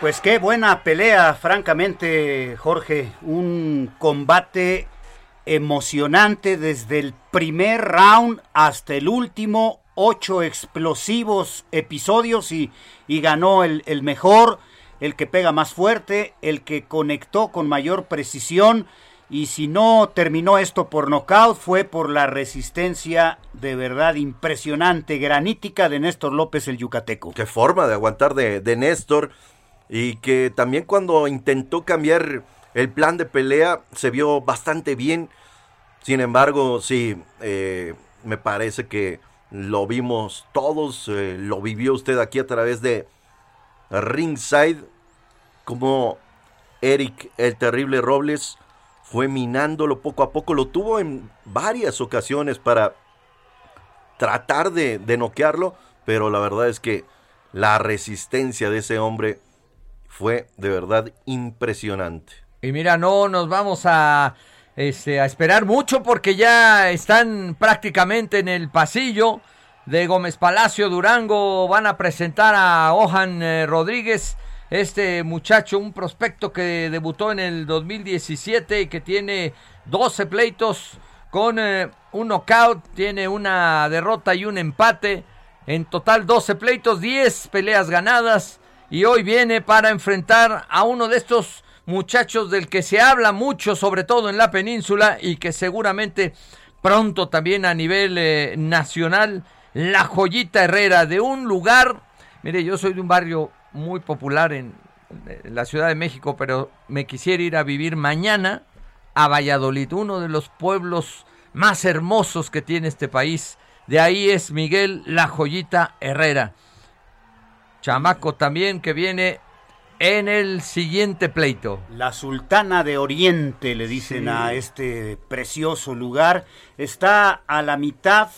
[SPEAKER 1] Pues qué buena pelea, francamente, Jorge. Un combate emocionante desde el primer round hasta el último. Ocho explosivos episodios y, y ganó el, el mejor, el que pega más fuerte, el que conectó con mayor precisión. Y si no terminó esto por nocaut, fue por la resistencia de verdad impresionante, granítica de Néstor López el Yucateco.
[SPEAKER 2] Qué forma de aguantar de, de Néstor y que también cuando intentó cambiar el plan de pelea se vio bastante bien. Sin embargo, sí, eh, me parece que lo vimos todos, eh, lo vivió usted aquí a través de Ringside, como Eric el Terrible Robles fue minándolo poco a poco, lo tuvo en varias ocasiones para tratar de, de noquearlo, pero la verdad es que la resistencia de ese hombre fue de verdad impresionante.
[SPEAKER 3] Y mira, no nos vamos a, este, a esperar mucho porque ya están prácticamente en el pasillo de Gómez Palacio Durango. Van a presentar a Ojan eh, Rodríguez, este muchacho, un prospecto que debutó en el 2017 y que tiene 12 pleitos con eh, un knockout, tiene una derrota y un empate. En total 12 pleitos, 10 peleas ganadas. Y hoy viene para enfrentar a uno de estos muchachos del que se habla mucho, sobre todo en la península, y que seguramente pronto también a nivel eh, nacional, la joyita Herrera, de un lugar, mire, yo soy de un barrio muy popular en, en la Ciudad de México, pero me quisiera ir a vivir mañana a Valladolid, uno de los pueblos más hermosos que tiene este país. De ahí es Miguel La Joyita Herrera. Chamaco también que viene en el siguiente pleito.
[SPEAKER 1] La Sultana de Oriente, le dicen a este precioso lugar, está a la mitad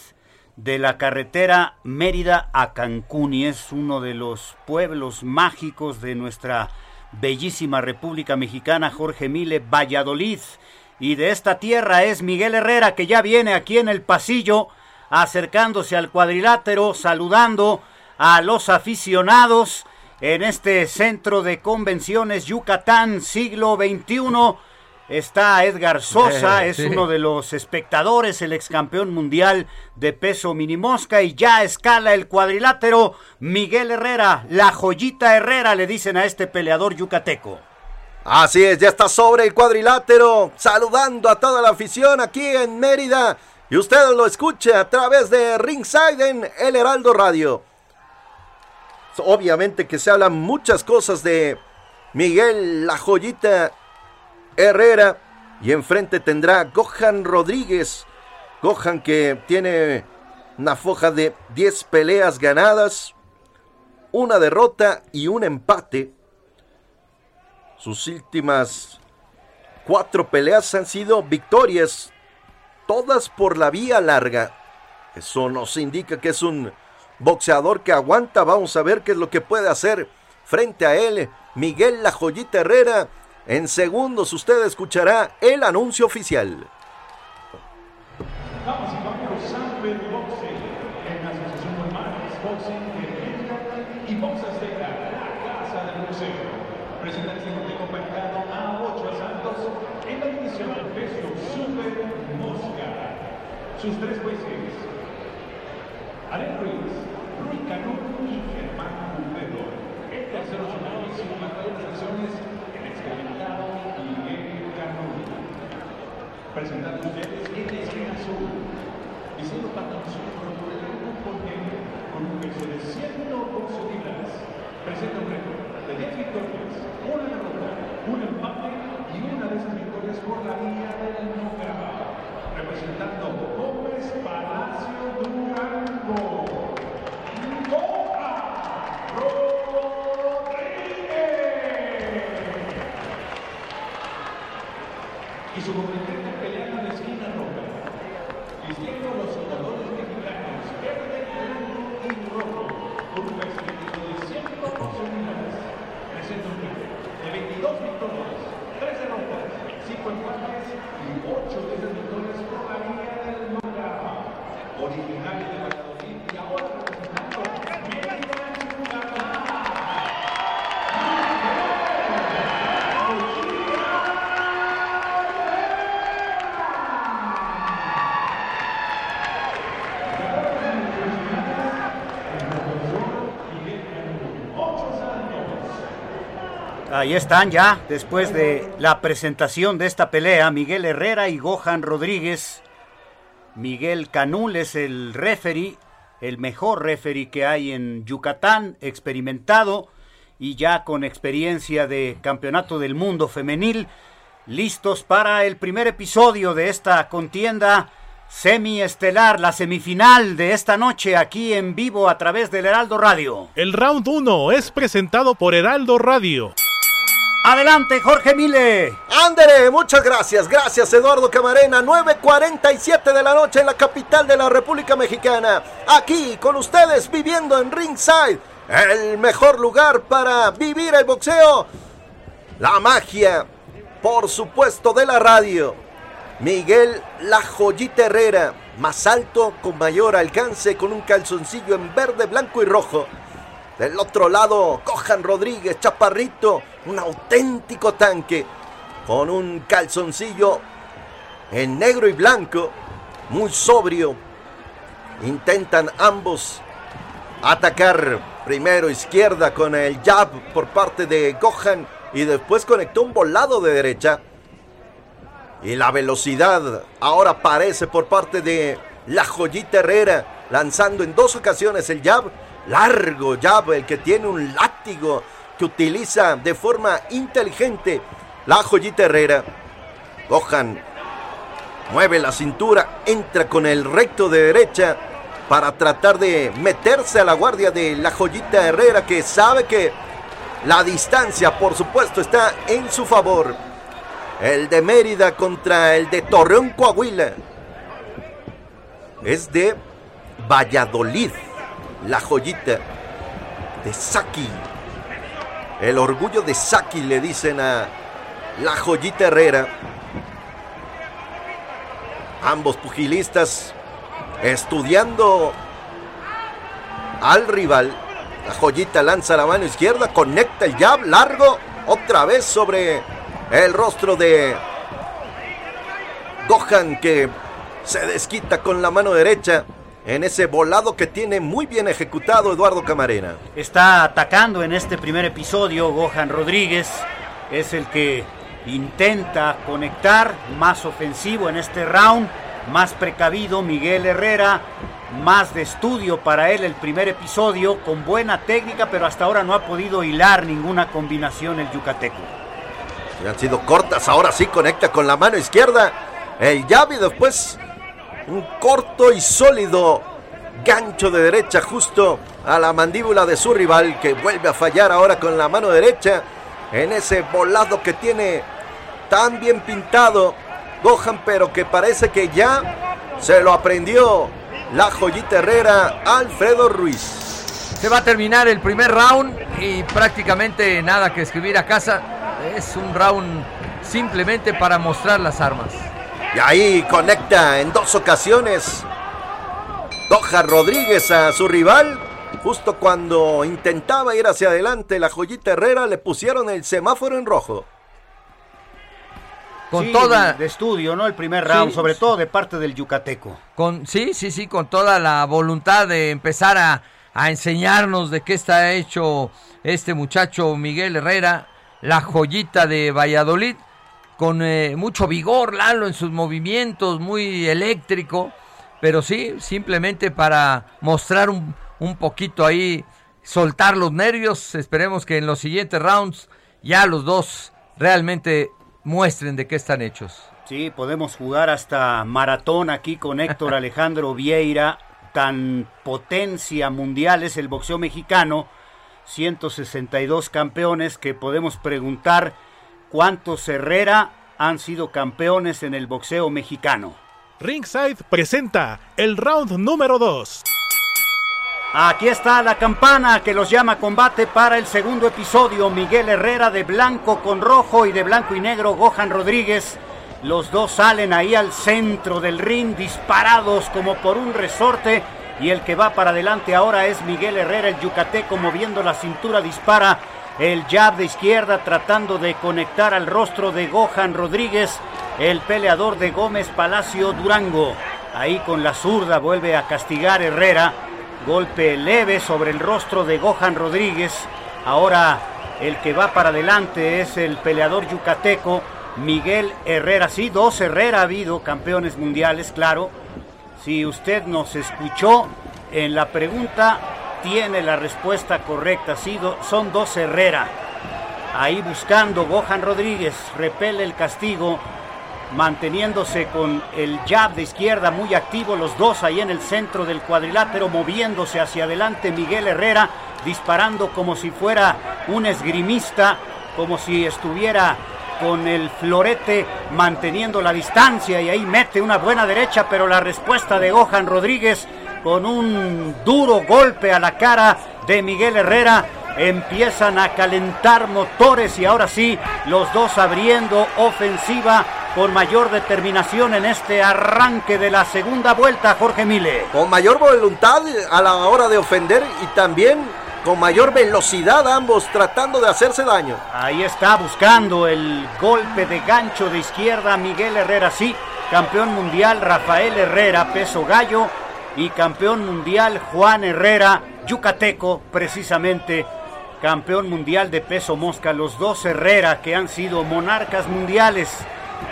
[SPEAKER 1] de la carretera Mérida a Cancún y es uno de los pueblos mágicos de nuestra bellísima República Mexicana, Jorge Mile, Valladolid. Y de esta tierra es Miguel Herrera que ya viene aquí en el pasillo acercándose al cuadrilátero, saludando a los aficionados en este centro de convenciones Yucatán siglo XXI. Está Edgar Sosa,
[SPEAKER 3] Eh,
[SPEAKER 1] es
[SPEAKER 3] sí.
[SPEAKER 1] uno de los espectadores, el ex campeón mundial de peso minimosca y ya escala el cuadrilátero Miguel Herrera, la joyita Herrera le dicen a este peleador yucateco.
[SPEAKER 2] Así es, ya está sobre el cuadrilátero, saludando a toda la afición aquí en Mérida. Y usted lo escucha a través de Ringside en El Heraldo Radio. Obviamente que se hablan muchas cosas de Miguel La Joyita Herrera. Y enfrente tendrá Gohan Rodríguez. Gohan que tiene una foja de 10 peleas ganadas, una derrota y un empate. Sus últimas cuatro peleas han sido victorias, todas por la vía larga. Eso nos indica que es un boxeador que aguanta. Vamos a ver qué es lo que puede hacer frente a él. Miguel La Joyita Herrera. En segundos usted escuchará el anuncio oficial
[SPEAKER 7] caballeros, Samper Boxing, en asociación con Max Boxing de Mérida y Box Azteca, la casa del boxeo. Presenta el siguiente compañero a 8 asaltos en la división del peso Super Mosca. Sus tres jueces, Alain Ruiz, Rui Canú y Germán Pulvero. El tercero sonado, 51 sesiones, el experimentado Miguel Canú. Presentando ustedes en la esquina azul, diseño patrocinio por el grupo Ponente, con un peso de 111 libras. Presenta un récord de 10 victorias, una derrota, un empate y una de esas victorias por la vía del knockout. Representando Gómez Palacio Durango. Goja Rodríguez. y su competente peleando en la esquina roja. Vistiendo los jugadores mexicanos verde, blanco y rojo, con un peso crítico de 111 libras. Presenta un récord de 22 victorias, 3 derrotas, 5 empates y 8 de esas victorias por la vía del knockout. Originario de Valladolid y ahora representando Mérida, Yucatán.
[SPEAKER 1] Ahí están ya, después de la presentación de esta pelea, Miguel Herrera y Gohan Rodríguez. Miguel Canul es el referee, el mejor referee que hay en Yucatán, experimentado y ya con experiencia de campeonato del mundo femenil, listos para el primer episodio de esta contienda semiestelar, la semifinal de esta noche aquí en vivo a través del Heraldo Radio.
[SPEAKER 4] El round 1 es presentado por Heraldo Radio.
[SPEAKER 1] Adelante, Jorge Mile.
[SPEAKER 2] Andere, muchas gracias. Gracias, Eduardo Camarena. 9.47 de la noche en la capital de la República Mexicana. Aquí con ustedes viviendo en Ringside. El mejor lugar para vivir el boxeo. La magia, por supuesto, de la radio. Miguel La Joyita Herrera, más alto, con mayor alcance, con un calzoncillo en verde, blanco y rojo. Del otro lado, Cojan Rodríguez, chaparrito, un auténtico tanque, con un calzoncillo en negro y blanco, muy sobrio. Intentan ambos atacar primero izquierda con el jab por parte de Gohan y después conectó un volado de derecha. Y la velocidad ahora aparece por parte de la joyita Herrera, lanzando en dos ocasiones el jab largo jab, el que tiene un látigo que utiliza de forma inteligente la joyita Herrera. Gohan mueve la cintura, entra con el recto de derecha para tratar de meterse a la guardia de la joyita Herrera que sabe que la distancia por supuesto está en su favor. El de Mérida contra el de Torreón Coahuila. Es de Valladolid la joyita de Saki. El orgullo de Saki le dicen a la joyita Herrera. Ambos pugilistas estudiando al rival. La joyita lanza la mano izquierda, conecta el jab largo, otra vez sobre el rostro de Gohan que se desquita con la mano derecha en ese volado que tiene muy bien ejecutado Eduardo Camarena.
[SPEAKER 1] Está atacando en este primer episodio Gohan Rodríguez, es el que intenta conectar, más ofensivo en este round, más precavido Miguel Herrera, más de estudio para él el primer episodio, con buena técnica, pero hasta ahora no ha podido hilar ninguna combinación el yucateco.
[SPEAKER 2] Y han sido cortas, ahora sí conecta con la mano izquierda el jab y después un corto y sólido gancho de derecha justo a la mandíbula de su rival que vuelve a fallar ahora con la mano derecha en ese volado que tiene tan bien pintado Gohan pero que parece que ya se lo aprendió la joyita Herrera Alfredo Ruiz.
[SPEAKER 3] Se va a terminar el primer round y prácticamente nada que escribir a casa. Es un round simplemente para mostrar las armas.
[SPEAKER 2] Y ahí conecta en dos ocasiones Doja Rodríguez a su rival. Justo cuando intentaba ir hacia adelante, la joyita Herrera le pusieron el semáforo en rojo.
[SPEAKER 1] Con toda de estudio, ¿no? El primer round, sí, sobre todo de parte del yucateco.
[SPEAKER 3] Con sí, sí, sí, con toda la voluntad de empezar a, a enseñarnos de qué está hecho este muchacho Miguel Herrera, la joyita de Valladolid con eh, mucho vigor, Lalo, en sus movimientos, muy eléctrico, pero sí, simplemente para mostrar un, un, poquito ahí, soltar los nervios. Esperemos que en los siguientes rounds ya los dos realmente muestren de qué están hechos.
[SPEAKER 1] Sí, podemos jugar hasta maratón aquí con *laughs* Héctor Alejandro Vieira, tan potencia mundial es el boxeo mexicano, 162 campeones que podemos preguntar cuántos Herrera han sido campeones en el boxeo mexicano.
[SPEAKER 4] Ringside presenta el round número 2.
[SPEAKER 1] Aquí está la campana que los llama a combate para el segundo episodio. Miguel Herrera de blanco con rojo y de blanco y negro Gohan Rodríguez. Los dos salen ahí al centro del ring disparados como por un resorte. Y el que va para adelante ahora es Miguel Herrera, el yucateco moviendo la cintura, dispara el jab de izquierda tratando de conectar al rostro de Gohan Rodríguez, el peleador de Gómez Palacio Durango. Ahí con la zurda vuelve a castigar Herrera. Golpe leve sobre el rostro de Gohan Rodríguez. Ahora el que va para adelante es el peleador yucateco Miguel Herrera. Sí, dos Herrera ha habido, campeones mundiales, claro. Si usted nos escuchó en la pregunta, tiene la respuesta correcta. Sí, do, son dos Herrera. Ahí buscando Gohan Rodríguez, repele el castigo, manteniéndose con el jab de izquierda muy activo, los dos ahí en el centro del cuadrilátero, moviéndose hacia adelante Miguel Herrera, disparando como si fuera un esgrimista, como si estuviera con el florete manteniendo la distancia y ahí mete una buena derecha, pero la respuesta de Gohan Rodríguez con un duro golpe a la cara de Miguel Herrera empiezan a calentar motores y ahora sí los dos abriendo ofensiva con mayor determinación en este arranque de la segunda vuelta, Jorge Mile.
[SPEAKER 2] Con mayor voluntad a la hora de ofender y también con mayor velocidad ambos tratando de hacerse daño.
[SPEAKER 1] Ahí está buscando el golpe de gancho de izquierda Miguel Herrera, sí, campeón mundial Rafael Herrera, peso gallo, y campeón mundial Juan Herrera, yucateco, precisamente campeón mundial de peso mosca, los dos Herrera que han sido monarcas mundiales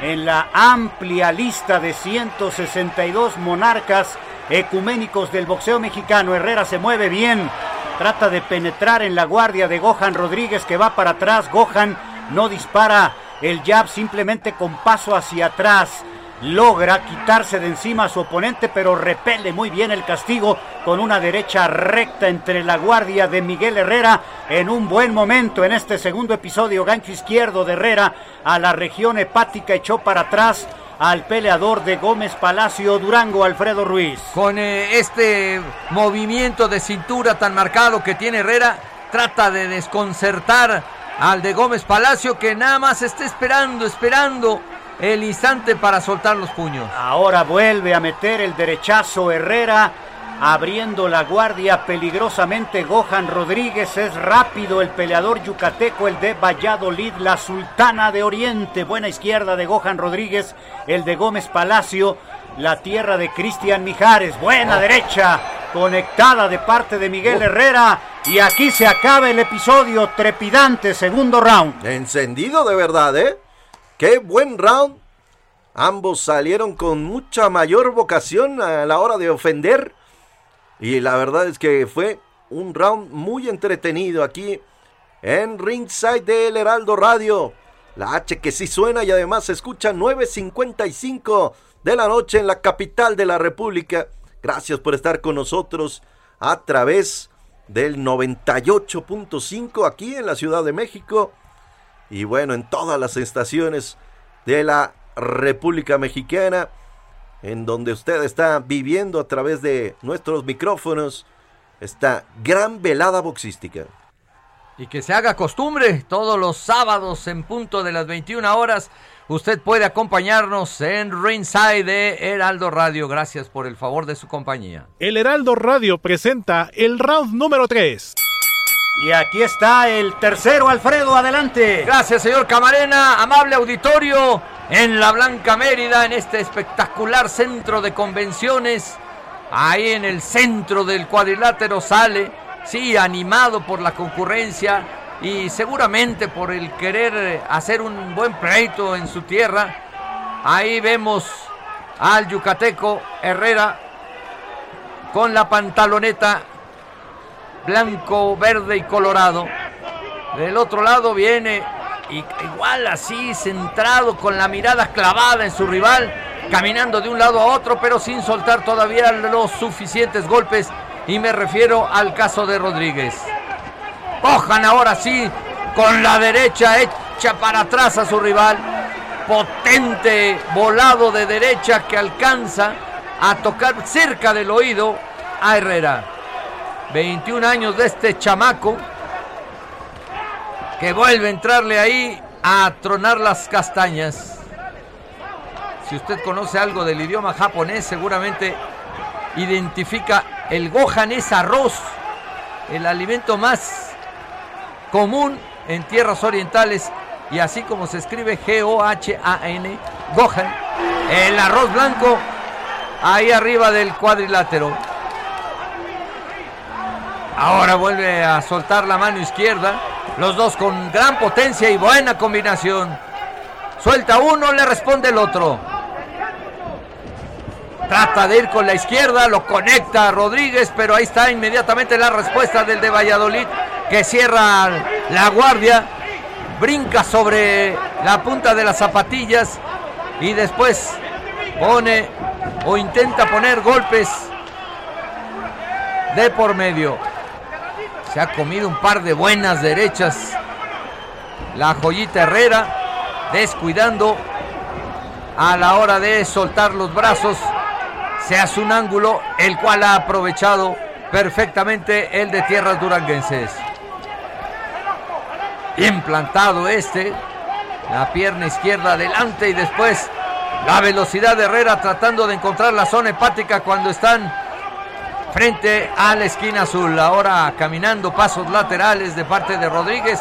[SPEAKER 1] en la amplia lista de 162 monarcas ecuménicos del boxeo mexicano. Herrera se mueve bien, trata de penetrar en la guardia de Gohan Rodríguez que va para atrás. Gohan no dispara el jab simplemente con paso hacia atrás logra quitarse de encima a su oponente, pero repele muy bien el castigo con una derecha recta entre la guardia de Miguel Herrera en un buen momento en este segundo episodio. Gancho izquierdo de Herrera a la región hepática echó para atrás al peleador de Gómez Palacio Durango, Alfredo Ruiz.
[SPEAKER 3] Con eh, este movimiento de cintura tan marcado que tiene Herrera, trata de desconcertar al de Gómez Palacio que nada más está esperando, esperando el instante para soltar los puños.
[SPEAKER 1] Ahora vuelve a meter el derechazo Herrera, abriendo la guardia peligrosamente Gohan Rodríguez. Es rápido el peleador yucateco, el de Valladolid, la Sultana de Oriente. Buena izquierda de Gohan Rodríguez, el de Gómez Palacio, la tierra de Cristian Mijares. Buena derecha, conectada de parte de Miguel Herrera. Y aquí se acaba el episodio trepidante, segundo round.
[SPEAKER 2] Encendido de verdad, ¿eh? Qué buen round. Ambos salieron con mucha mayor vocación a la hora de ofender. Y la verdad es que fue un round muy entretenido aquí en Ringside del Heraldo Radio. La H que sí suena y además se escucha 9.55 de la noche en la capital de la República. Gracias por estar con nosotros a través del 98.5 aquí en la Ciudad de México y bueno, en todas las estaciones de la República Mexicana, en donde usted está viviendo a través de nuestros micrófonos esta gran velada boxística.
[SPEAKER 3] Y que se haga costumbre, todos los sábados en punto de las 21 horas, usted puede acompañarnos en Ringside de Heraldo Radio. Gracias por el favor de su compañía.
[SPEAKER 4] El Heraldo Radio presenta el round número 3.
[SPEAKER 1] Y aquí está el tercero, Alfredo, adelante.
[SPEAKER 3] Gracias, señor Camarena, amable auditorio, en la Blanca Mérida, en este espectacular centro de convenciones. Ahí en el centro del cuadrilátero sale, sí, animado por la concurrencia y seguramente por el querer hacer un buen pleito en su tierra. Ahí vemos al yucateco Herrera con la pantaloneta blanco, verde y colorado. Del otro lado viene igual así, centrado con la mirada clavada en su rival, caminando de un lado a otro, pero sin soltar todavía los suficientes golpes. Y me refiero al caso de Rodríguez. Cojan ahora sí con la derecha hecha para atrás a su rival. Potente volado de derecha que alcanza a tocar cerca del oído a Herrera. 21 años de este chamaco que vuelve a entrarle ahí a tronar las castañas. Si usted conoce algo del idioma japonés, seguramente identifica el gohan es arroz, el alimento más común en tierras orientales y así como se escribe G-O-H-A-N, gohan, el arroz blanco ahí arriba del cuadrilátero. Ahora vuelve a soltar la mano izquierda. Los dos con gran potencia y buena combinación. Suelta uno, le responde el otro. Trata de ir con la izquierda, lo conecta Rodríguez, pero ahí está inmediatamente la respuesta del de Valladolid, que cierra la guardia, brinca sobre la punta de las zapatillas y después pone o intenta poner golpes de por medio. Se ha comido un par de buenas derechas la joyita Herrera, descuidando a la hora de soltar los brazos. Se hace un ángulo, el cual ha aprovechado perfectamente el de tierras duranguenses. Bien plantado este, la pierna izquierda adelante y después la velocidad de Herrera tratando de encontrar la zona hepática cuando están frente a la esquina azul. Ahora caminando pasos laterales de parte de Rodríguez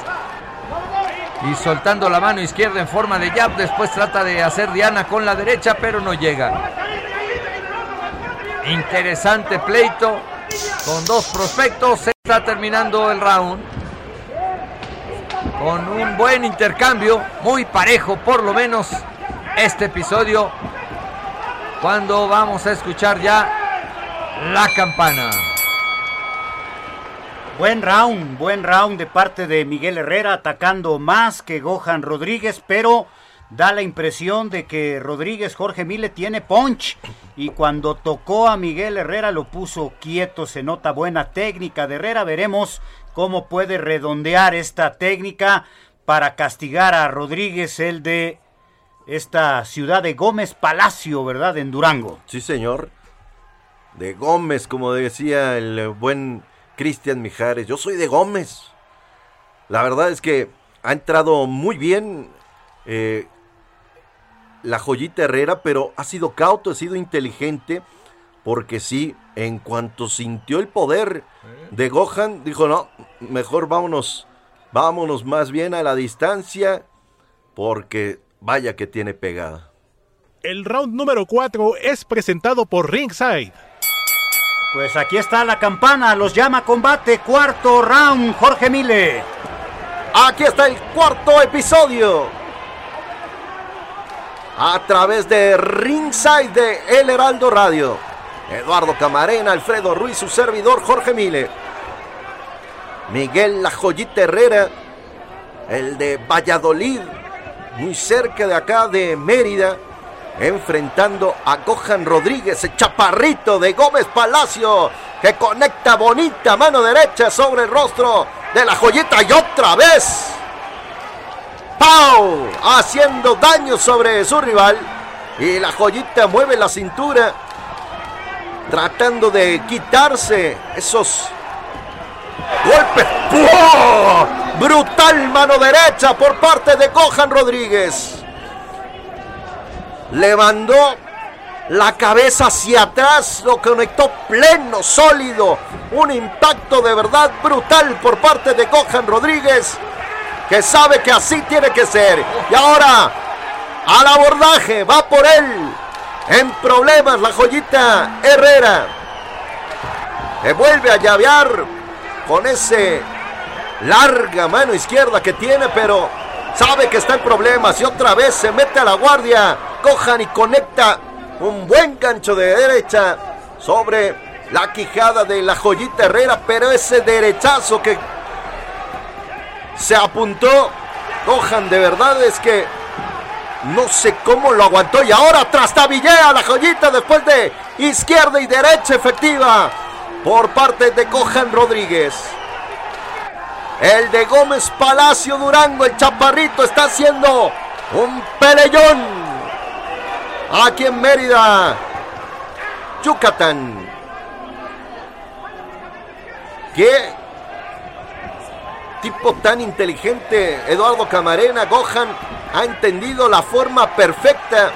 [SPEAKER 3] y soltando la mano izquierda en forma de jab. Después trata de hacer Diana con la derecha, pero no llega. Interesante pleito con dos prospectos. Se está terminando el round. Con un buen intercambio, muy parejo por lo menos este episodio. Cuando vamos a escuchar ya la campana.
[SPEAKER 1] Buen round, buen round de parte de Miguel Herrera, atacando más que Gohan Rodríguez, pero da la impresión de que Rodríguez Jorge Mile tiene punch y cuando tocó a Miguel Herrera lo puso quieto, se nota buena técnica de Herrera, veremos cómo puede redondear esta técnica para castigar a Rodríguez, el de esta ciudad de Gómez Palacio, ¿verdad? En Durango.
[SPEAKER 2] Sí, señor. De Gómez, como decía el buen Cristian Mijares. Yo soy de Gómez. La verdad es que ha entrado muy bien eh, la joyita Herrera, pero ha sido cauto, ha sido inteligente, porque sí, en cuanto sintió el poder de Gohan, dijo, no, mejor vámonos, vámonos más bien a la distancia, porque vaya que tiene pegada.
[SPEAKER 4] El round número 4 es presentado por Ringside.
[SPEAKER 1] Pues aquí está la campana, los llama combate, cuarto round, Jorge Mile.
[SPEAKER 2] Aquí está el cuarto episodio. A través de Ringside de El Heraldo Radio. Eduardo Camarena, Alfredo Ruiz, su servidor Jorge Mile. Miguel La Joyita Herrera, el de Valladolid, muy cerca de acá de Mérida, enfrentando a Gohan Rodríguez, el chaparrito de Gómez Palacio, que conecta bonita mano derecha sobre el rostro de la joyita y otra vez. ¡Pau! Haciendo daño sobre su rival. Y la joyita mueve la cintura, tratando de quitarse esos golpes. Brutal mano derecha por parte de Gohan Rodríguez le mandó la cabeza hacia atrás, lo conectó pleno, sólido. Un impacto de verdad brutal por parte de Gohan Rodríguez, que sabe que así tiene que ser. Y ahora, al abordaje, va por él. En problemas la joyita Herrera. Que vuelve a llavear con ese larga mano izquierda que tiene, pero sabe que está en problemas y otra vez se mete a la guardia. Cojan y conecta un buen gancho de derecha sobre la quijada de la joyita Herrera, pero ese derechazo que se apuntó, Cojan de verdad es que no sé cómo lo aguantó y ahora trastabillea la joyita después de izquierda y derecha efectiva por parte de Cojan Rodríguez. El de Gómez Palacio Durango, el chaparrito, está haciendo un peleón aquí en Mérida, Yucatán. ¿Qué tipo tan inteligente, Eduardo Camarena, Gohan, ha entendido la forma perfecta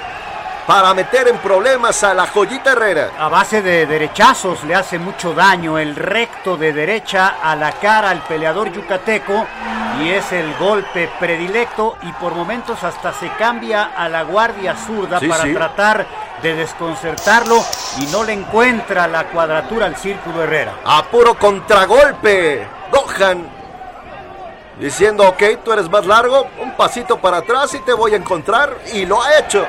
[SPEAKER 2] para meter en problemas a la joyita Herrera.
[SPEAKER 1] A base de derechazos le hace mucho daño el recto de derecha a la cara al peleador yucateco y es el golpe predilecto y por momentos hasta se cambia a la guardia zurda
[SPEAKER 2] Sí,
[SPEAKER 1] para
[SPEAKER 2] sí.
[SPEAKER 1] tratar de desconcertarlo y no le encuentra la cuadratura al círculo Herrera.
[SPEAKER 2] A puro contragolpe, Gohan. Diciendo, ok, tú eres más largo, un pasito para atrás y te voy a encontrar. Y lo ha hecho.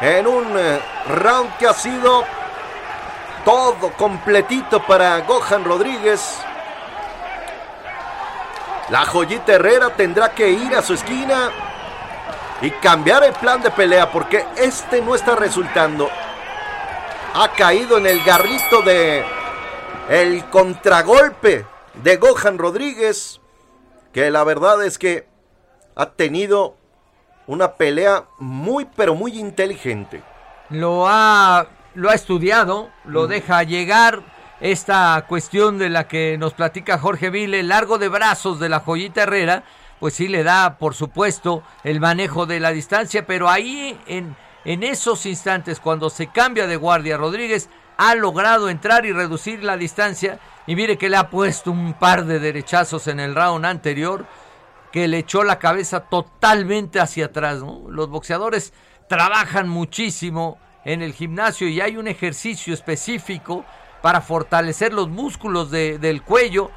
[SPEAKER 2] En un eh, round que ha sido todo completito para Gohan Rodríguez. La joyita Herrera tendrá que ir a su esquina y cambiar el plan de pelea porque este no está resultando. Ha caído en el garrito de el contragolpe de Gohan Rodríguez que la verdad es que ha tenido una pelea muy, pero muy inteligente.
[SPEAKER 3] Lo ha, lo ha estudiado, lo deja llegar. Esta cuestión de la que nos platica Jorge Vile, largo de brazos de la joyita Herrera, pues sí le da, por supuesto, el manejo de la distancia, pero ahí en, en esos instantes, cuando se cambia de guardia, Rodríguez ha logrado entrar y reducir la distancia. Y mire que le ha puesto un par de derechazos en el round anterior que le echó la cabeza totalmente hacia atrás. Los boxeadores trabajan muchísimo en el gimnasio y hay un ejercicio específico para fortalecer los músculos de- del cuello.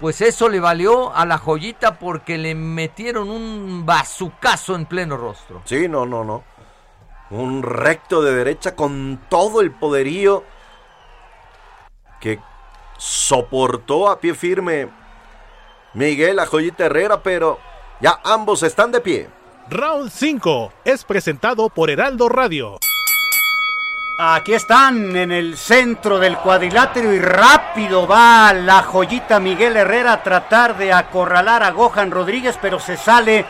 [SPEAKER 3] Pues eso le valió a la joyita porque le metieron un bazucazo en pleno rostro.
[SPEAKER 2] Sí, no, no, no. Un recto de derecha con todo el poderío que soportó a pie firme Miguel la joyita Herrera, pero ya ambos están de pie.
[SPEAKER 4] Round 5 es presentado por Heraldo Radio.
[SPEAKER 1] Aquí están en el centro del cuadrilátero y rápido va la joyita Miguel Herrera a tratar de acorralar a Gohan Rodríguez, pero se sale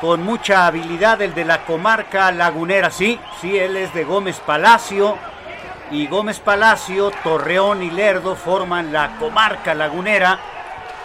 [SPEAKER 1] con mucha habilidad el de la comarca lagunera. Sí, sí, él es de Gómez Palacio y Gómez Palacio, Torreón y Lerdo forman la comarca lagunera.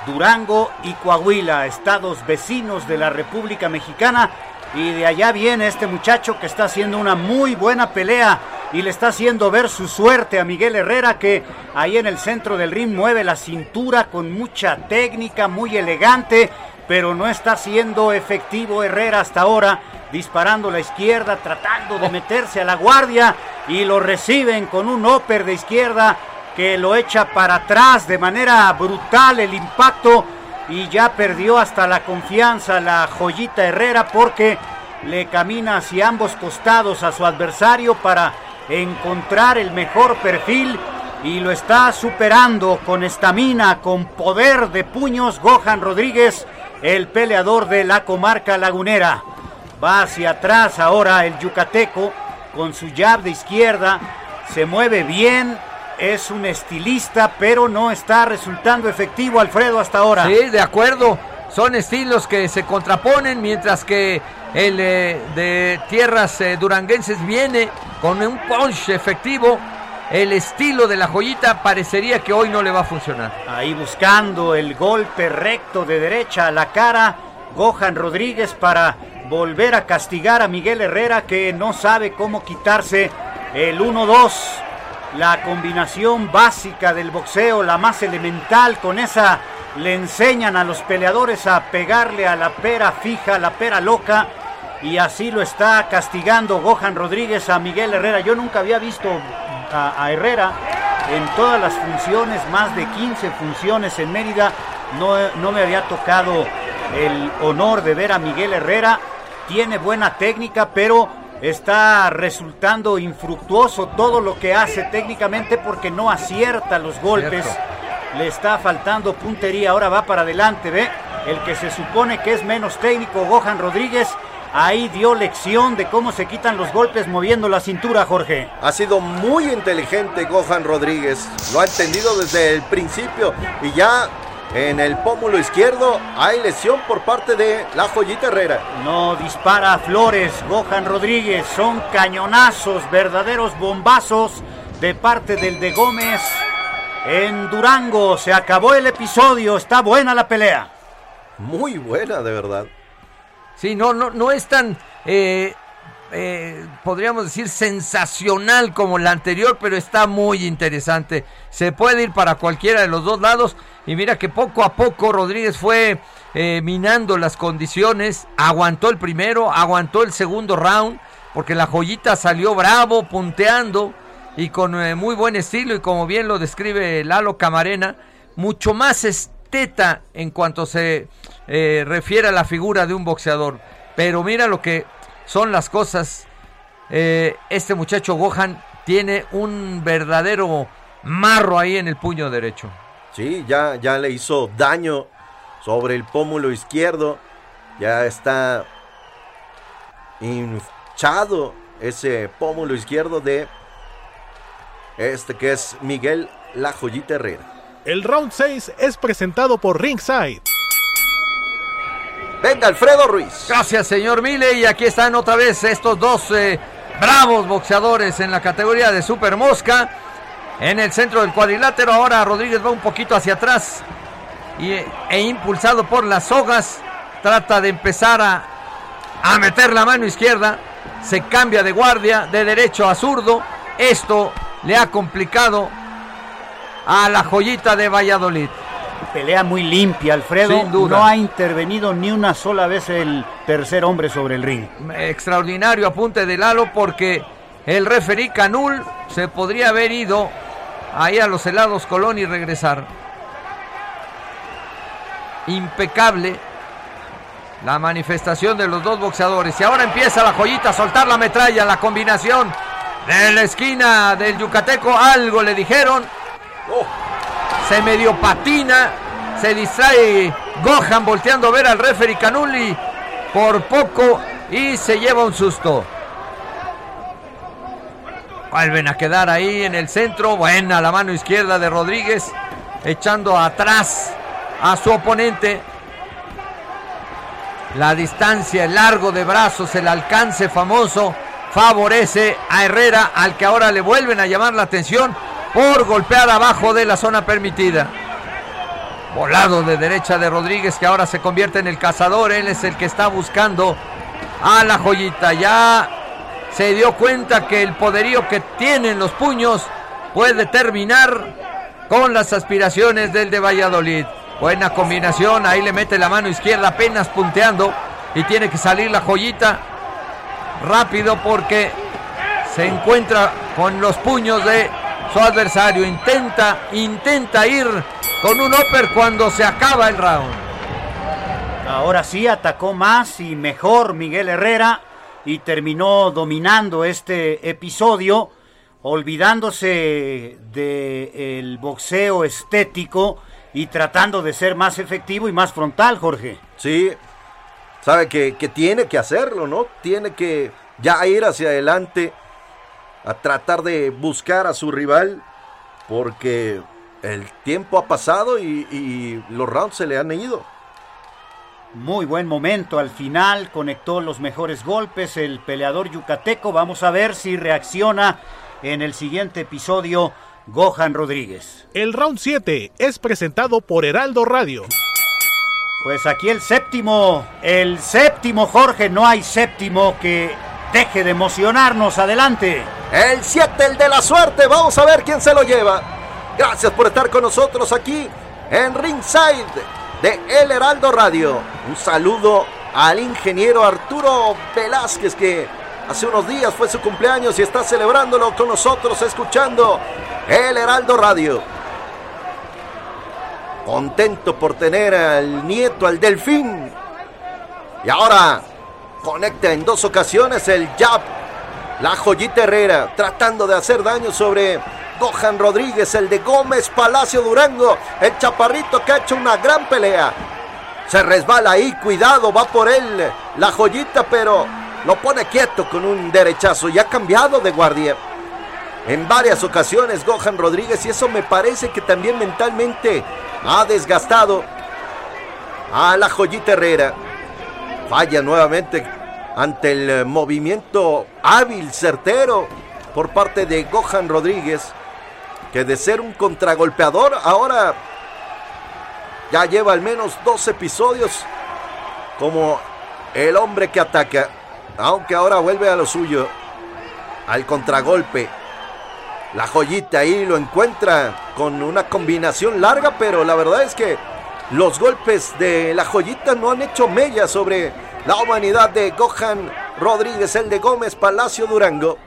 [SPEAKER 1] Durango y Coahuila, estados vecinos de la República Mexicana. Y de allá viene este muchacho que está haciendo una muy buena pelea y le está haciendo ver su suerte a Miguel Herrera que ahí en el centro del ring mueve la cintura con mucha técnica, muy elegante, pero no está siendo efectivo Herrera hasta ahora, disparando la izquierda, tratando de meterse a la guardia y lo reciben con un upper de izquierda que lo echa para atrás de manera brutal el impacto y ya perdió hasta la confianza la joyita Herrera porque le camina hacia ambos costados a su adversario para encontrar el mejor perfil y lo está superando con estamina, con poder de puños Gohan Rodríguez, el peleador de la comarca lagunera. Va hacia atrás ahora el yucateco con su jab de izquierda, se mueve bien, es un estilista, pero no está resultando efectivo Alfredo hasta ahora.
[SPEAKER 3] Sí, de acuerdo. Son estilos que se contraponen mientras que el eh, de tierras eh, duranguenses viene con un punch efectivo. El estilo de la joyita parecería que hoy no le va a funcionar.
[SPEAKER 1] Ahí buscando el golpe recto de derecha a la cara, Gohan Rodríguez para volver a castigar a Miguel Herrera que no sabe cómo quitarse el 1-2. La combinación básica del boxeo, la más elemental, con esa le enseñan a los peleadores a pegarle a la pera fija, a la pera loca, y así lo está castigando Gohan Rodríguez a Miguel Herrera. Yo nunca había visto a, a Herrera en todas las funciones, más de 15 funciones en Mérida, no, no me había tocado el honor de ver a Miguel Herrera. Tiene buena técnica, pero está resultando infructuoso todo lo que hace técnicamente porque no acierta los golpes. Le está faltando puntería, ahora va para adelante, ve. El que se supone que es menos técnico, Gohan Rodríguez, ahí dio lección de cómo se quitan los golpes moviendo la cintura, Jorge.
[SPEAKER 2] Ha sido muy inteligente Gohan Rodríguez. Lo ha entendido desde el principio. Y ya en el pómulo izquierdo hay lesión por parte de la joyita Herrera.
[SPEAKER 1] No dispara Flores, Gohan Rodríguez. Son cañonazos, verdaderos bombazos de parte del de Gómez. En Durango se acabó el episodio, está buena la pelea.
[SPEAKER 2] Muy buena, de verdad.
[SPEAKER 3] Sí, no, no, no es tan, eh, eh, podríamos decir, sensacional como la anterior, pero está muy interesante. Se puede ir para cualquiera de los dos lados. Y mira que poco a poco Rodríguez fue eh, minando las condiciones. Aguantó el primero, aguantó el segundo round, porque la joyita salió bravo, punteando y con eh, muy buen estilo. Y como bien lo describe Lalo Camarena, mucho más esteta en cuanto se eh, refiere a la figura de un boxeador. Pero mira lo que son las cosas. Este muchacho Gohan tiene un verdadero marro ahí en el puño derecho.
[SPEAKER 2] Sí, ya, ya le hizo daño sobre el pómulo izquierdo. Ya está hinchado ese pómulo izquierdo de este que es Miguel La Joyita Herrera.
[SPEAKER 4] El round 6 es presentado por Ringside.
[SPEAKER 2] Venga, Alfredo Ruiz.
[SPEAKER 3] Gracias, señor Mile. Y aquí están otra vez estos dos eh, bravos boxeadores en la categoría de Super Mosca. En el centro del cuadrilátero. Ahora Rodríguez va un poquito hacia atrás. Y, e impulsado por las sogas. Trata de empezar a, a meter la mano izquierda. Se cambia de guardia de derecho a zurdo. Esto le ha complicado a la joyita de Valladolid.
[SPEAKER 1] Pelea muy limpia, Alfredo.
[SPEAKER 3] Sin duda.
[SPEAKER 1] No ha intervenido ni una sola vez el tercer hombre sobre el ring.
[SPEAKER 3] Extraordinario apunte de Lalo porque el referí Canul se podría haber ido ahí a los helados Colón y regresar. Impecable la manifestación de los dos boxeadores. Y ahora empieza la joyita a soltar la metralla, la combinación de la esquina del Yucateco. Algo le dijeron. Se medio patina. Se distrae Gohan volteando a ver al referee Canuli por poco y se lleva un susto. Vuelven a quedar ahí en el centro. Buena la mano izquierda de Rodríguez. Echando atrás a su oponente. La distancia, el largo de brazos, el alcance famoso favorece a Herrera, al que ahora le vuelven a llamar la atención por golpear abajo de la zona permitida. Volado de derecha de Rodríguez, que ahora se convierte en el cazador. Él es el que está buscando a la joyita. Ya se dio cuenta que el poderío que tienen los puños puede terminar con las aspiraciones del de Valladolid. Buena combinación, ahí le mete la mano izquierda apenas punteando y tiene que salir la joyita rápido porque se encuentra con los puños de su adversario. Intenta, intenta ir con un upper cuando se acaba el round.
[SPEAKER 1] Ahora sí atacó más y mejor Miguel Herrera y terminó dominando este episodio, olvidándose del boxeo estético y tratando de ser más efectivo y más frontal, Jorge.
[SPEAKER 2] Sí, sabe que, que tiene que hacerlo, ¿no? Tiene que ya ir hacia adelante a tratar de buscar a su rival porque el tiempo ha pasado y los rounds se le han ido.
[SPEAKER 1] Muy buen momento al final, conectó los mejores golpes el peleador yucateco. Vamos a ver si reacciona en el siguiente episodio Gohan Rodríguez.
[SPEAKER 4] El round 7 es presentado por Heraldo Radio.
[SPEAKER 1] Pues aquí el séptimo, el séptimo Jorge, no hay séptimo que deje de emocionarnos. Adelante.
[SPEAKER 2] El 7, el de la suerte. Vamos a ver quién se lo lleva. Gracias por estar con nosotros aquí en Ringside de El Heraldo Radio. Un saludo al ingeniero Arturo Velázquez que hace unos días fue su cumpleaños y está celebrándolo con nosotros escuchando El Heraldo Radio. Contento por tener al nieto, al delfín. Y ahora conecta en dos ocasiones el jab. La joyita Herrera tratando de hacer daño sobre Gohan Rodríguez, el de Gómez Palacio Durango, el chaparrito que ha hecho una gran pelea. Se resbala ahí, cuidado, va por él la joyita, pero lo pone quieto con un derechazo y ha cambiado de guardia. En varias ocasiones Gohan Rodríguez y eso me parece que también mentalmente ha desgastado a la joyita Herrera. Falla nuevamente ante el movimiento hábil, certero por parte de Gohan Rodríguez, que de ser un contragolpeador ahora ya lleva al menos dos episodios como el hombre que ataca, aunque ahora vuelve a lo suyo, al contragolpe. La joyita ahí lo encuentra con una combinación larga, pero la verdad es que los golpes de la joyita no han hecho mella sobre la humanidad de Gohan Rodríguez, el de Gómez Palacio Durango.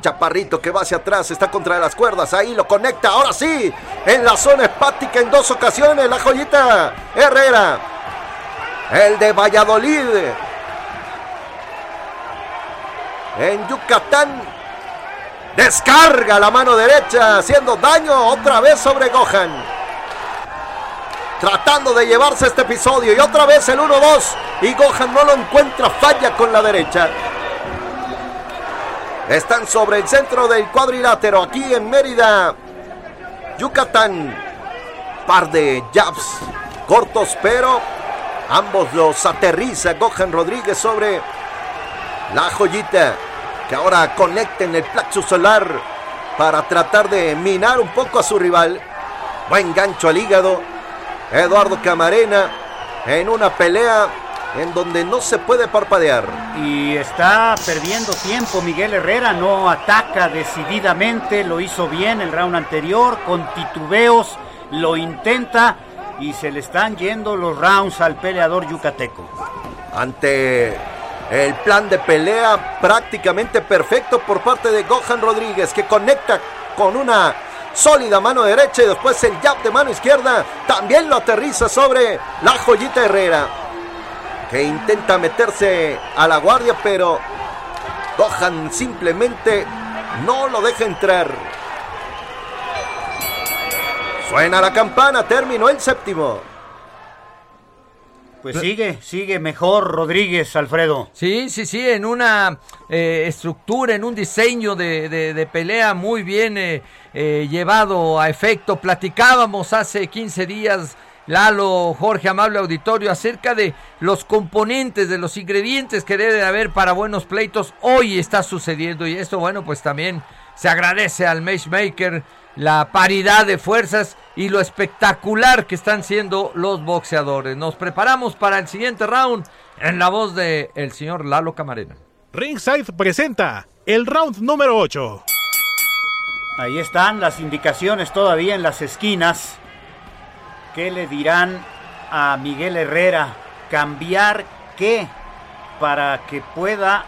[SPEAKER 2] Chaparrito que va hacia atrás, está contra las cuerdas, ahí lo conecta, ahora sí, en la zona hepática en dos ocasiones, la joyita Herrera, el de Valladolid, en Yucatán, descarga la mano derecha, haciendo daño otra vez sobre Gohan. Tratando de llevarse este episodio y otra vez el 1-2 y Gohan no lo encuentra, falla con la derecha. Están sobre el centro del cuadrilátero aquí en Mérida, Yucatán. Par de jabs cortos, pero Ambos los aterriza Gohan Rodríguez sobre la joyita que ahora conecta en el plexo solar para tratar de minar un poco a su rival. Buen gancho al hígado. Eduardo Camarena en una pelea en donde no se puede parpadear.
[SPEAKER 1] Y está perdiendo tiempo Miguel Herrera, no ataca decididamente, lo hizo bien el round anterior, con titubeos, lo intenta y se le están yendo los rounds al peleador yucateco.
[SPEAKER 2] Ante el plan de pelea prácticamente perfecto por parte de Gohan Rodríguez que conecta con una sólida mano derecha y después el jab de mano izquierda también lo aterriza sobre la joyita Herrera que intenta meterse a la guardia pero Gohan simplemente no lo deja entrar. Suena la campana, terminó el séptimo.
[SPEAKER 1] Pues sigue, sigue mejor Rodríguez, Alfredo.
[SPEAKER 3] Sí, sí, sí, en una eh, estructura, en un diseño de, de- de pelea muy bien eh, eh, llevado a efecto. Platicábamos hace 15 días, Lalo, Jorge, amable auditorio, acerca de los componentes, de los ingredientes que debe de haber para buenos pleitos. Hoy está sucediendo y esto, bueno, pues también se agradece al matchmaker la paridad de fuerzas y lo espectacular que están siendo los boxeadores. Nos preparamos para el siguiente round en la voz de el señor Lalo Camarena.
[SPEAKER 4] Ringside presenta el round número 8.
[SPEAKER 1] Ahí están las indicaciones todavía en las esquinas. ¿Qué le dirán a Miguel Herrera? ¿Cambiar qué? Para que pueda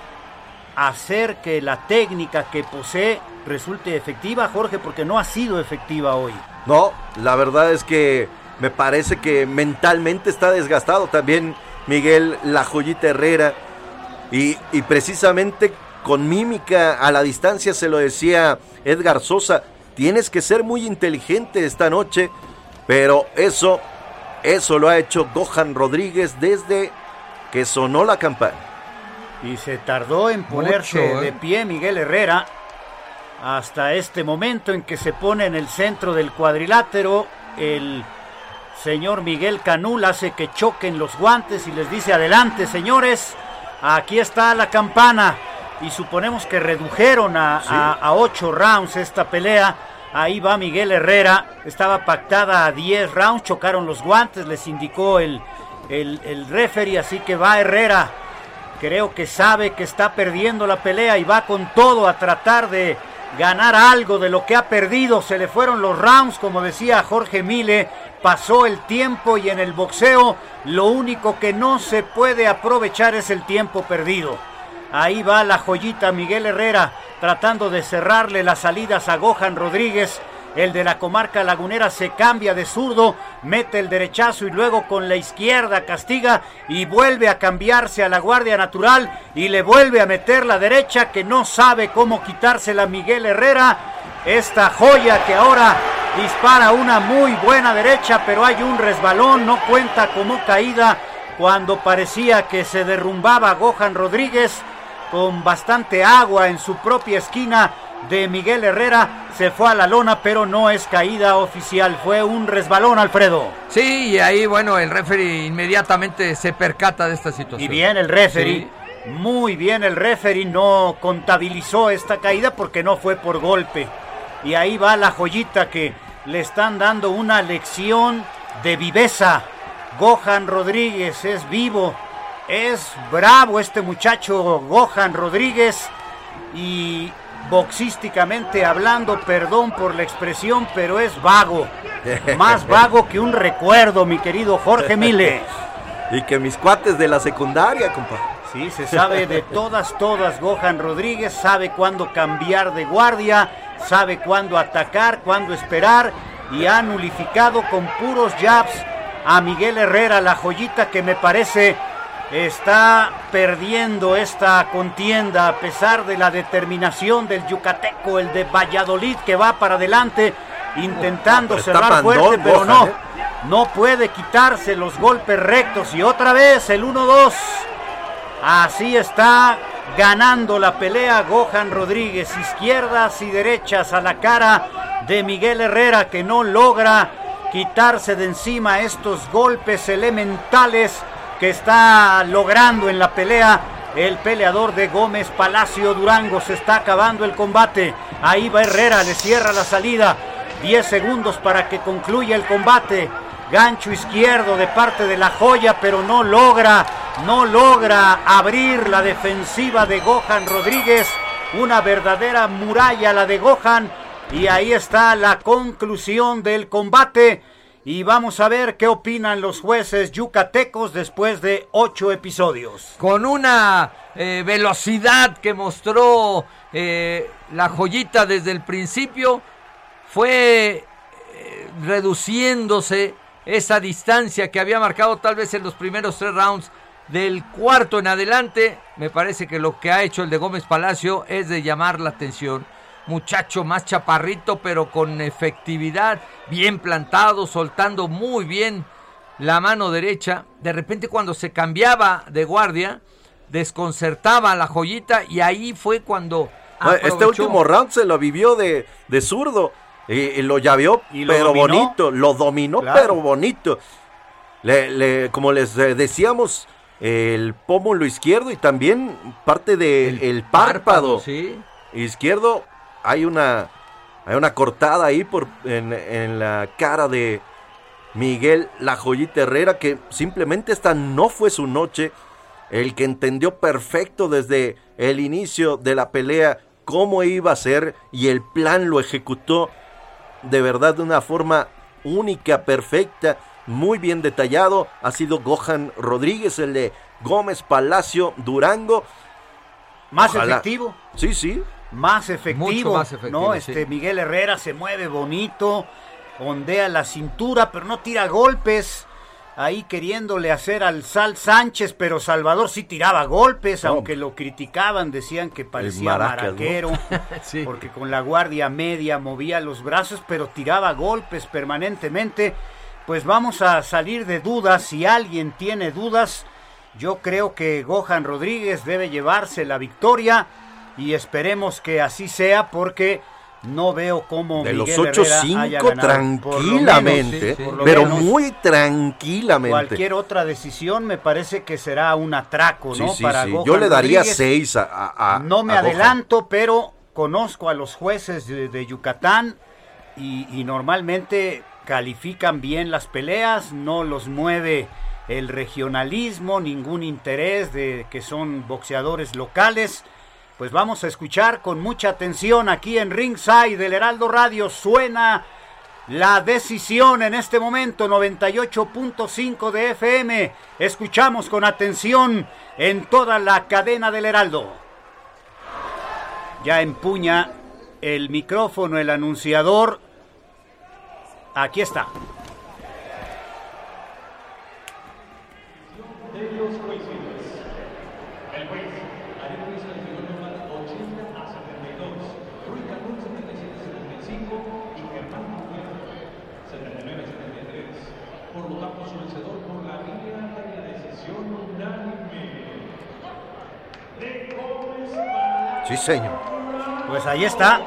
[SPEAKER 1] hacer que la técnica que posee resulte efectiva, Jorge, porque no ha sido efectiva hoy.
[SPEAKER 2] No, la verdad es que me parece que mentalmente está desgastado también Miguel La Joyita Herrera. Y, y precisamente con mímica a la distancia se lo decía Edgar Sosa, tienes que ser muy inteligente esta noche, pero eso, eso lo ha hecho Gohan Rodríguez desde que sonó la campana.
[SPEAKER 1] Y se tardó en ponerse
[SPEAKER 3] Mucho, ¿eh?
[SPEAKER 1] de pie Miguel Herrera hasta este momento en que se pone en el centro del cuadrilátero. El señor Miguel Canul hace que choquen los guantes y les dice adelante señores, aquí está la campana. Y suponemos que redujeron a, a- a ocho rounds esta pelea. Ahí va Miguel Herrera, estaba pactada a 10 rounds, chocaron los guantes, les indicó el, el, el referee, así que va Herrera Creo que sabe que está perdiendo la pelea y va con todo a tratar de ganar algo de lo que ha perdido. Se le fueron los rounds, como decía Jorge Mile. Pasó el tiempo y en el boxeo lo único que no se puede aprovechar es el tiempo perdido. Ahí va la joyita Miguel Herrera tratando de cerrarle las salidas a Gohan Rodríguez. El de la comarca lagunera se cambia de zurdo, mete el derechazo y luego con la izquierda castiga y vuelve a cambiarse a la guardia natural y le vuelve a meter la derecha que no sabe cómo quitársela Miguel Herrera. Esta joya que ahora dispara una muy buena derecha, pero hay un resbalón, no cuenta como caída cuando parecía que se derrumbaba Gohan Rodríguez con bastante agua en su propia esquina de Miguel Herrera. Se fue a la lona, pero no es caída oficial. Fue un resbalón, Alfredo.
[SPEAKER 3] Sí, y ahí, bueno, el referee inmediatamente se percata de esta situación.
[SPEAKER 1] Y bien el referee. Muy bien el referee. No contabilizó esta caída porque no fue por golpe. Y ahí va la joyita que le están dando una lección de viveza. Gohan Rodríguez es vivo. Es bravo este muchacho Gohan Rodríguez. Y boxísticamente hablando, perdón por la expresión, pero es vago. *laughs* Más vago que un recuerdo, mi querido Jorge Mile. *laughs*
[SPEAKER 2] Y que mis cuates de la secundaria, compa.
[SPEAKER 1] Sí, se sabe de *laughs* todas, todas. Gohan Rodríguez sabe cuándo cambiar de guardia, sabe cuándo atacar, cuándo esperar y ha nulificado con puros jabs a Miguel Herrera, la joyita que me parece está perdiendo esta contienda a pesar de la determinación del yucateco, el de Valladolid que va para adelante intentando cerrar fuerte, pero no,
[SPEAKER 2] ¿eh?
[SPEAKER 1] no puede quitarse los golpes rectos y otra vez el 1-2. Así está ganando la pelea Gohan Rodríguez, izquierdas y derechas a la cara de Miguel Herrera que no logra quitarse de encima estos golpes elementales que está logrando en la pelea el peleador de Gómez Palacio Durango. Se está acabando el combate. Ahí va Herrera, le cierra la salida. 10 segundos para que concluya el combate. Gancho izquierdo de parte de la joya, pero no logra, no logra abrir la defensiva de Gohan Rodríguez. Una verdadera muralla la de Gohan. Y ahí está la conclusión del combate. Y vamos a ver qué opinan los jueces yucatecos después de ocho episodios.
[SPEAKER 3] Con una eh, velocidad que mostró eh, la joyita desde el principio, fue eh, reduciéndose esa distancia que había marcado tal vez en los primeros tres rounds. Del cuarto en adelante, me parece que lo que ha hecho el de Gómez Palacio es de llamar la atención muchacho más chaparrito, pero con efectividad, bien plantado, soltando muy bien la mano derecha. De repente cuando se cambiaba de guardia, desconcertaba la joyita y ahí fue cuando...
[SPEAKER 2] Este último round se lo vivió de, de zurdo. Y, lo llaveó, pero bonito. Lo dominó, pero bonito. Le, como les decíamos, el pómulo izquierdo y también parte del de el párpado,
[SPEAKER 3] ¿sí?
[SPEAKER 2] izquierdo hay una, hay una cortada ahí por, en, la cara de Miguel La Joyita Herrera, que simplemente esta no fue su noche. El que entendió perfecto desde el inicio de la pelea cómo iba a ser y el plan lo ejecutó de verdad de una forma única, perfecta, muy bien detallado. Ha sido Gohan Rodríguez, el de Gómez Palacio Durango.
[SPEAKER 1] Más efectivo.
[SPEAKER 2] Sí, sí
[SPEAKER 1] más efectivo. ¿no? Este Miguel Herrera se mueve bonito, ondea la cintura, pero no tira golpes. Ahí queriéndole hacer al Sal Sánchez, pero Salvador sí tiraba golpes, aunque lo criticaban, decían que parecía maraquero, *laughs* porque con la guardia media movía los brazos, pero tiraba golpes permanentemente. Pues vamos a salir de dudas, si alguien tiene dudas, yo creo que Gohan Rodríguez debe llevarse la victoria y esperemos que así sea porque no veo cómo
[SPEAKER 2] de los 8-5 tranquilamente, pero muy tranquilamente.
[SPEAKER 1] Cualquier otra decisión me parece que será un atraco, ¿no?
[SPEAKER 2] Para Yo le daría 6 a,
[SPEAKER 1] No me adelanto, pero conozco a los jueces de, Yucatán y, y normalmente califican bien las peleas, no los mueve el regionalismo, ningún interés de que son boxeadores locales pues vamos a escuchar con mucha atención aquí en Ringside del Heraldo Radio. Suena la decisión en este momento, 98.5 de FM. Escuchamos con atención en toda la cadena del Heraldo. Ya empuña el micrófono el anunciador. Aquí está.
[SPEAKER 2] Sí, señor.
[SPEAKER 1] Pues ahí está.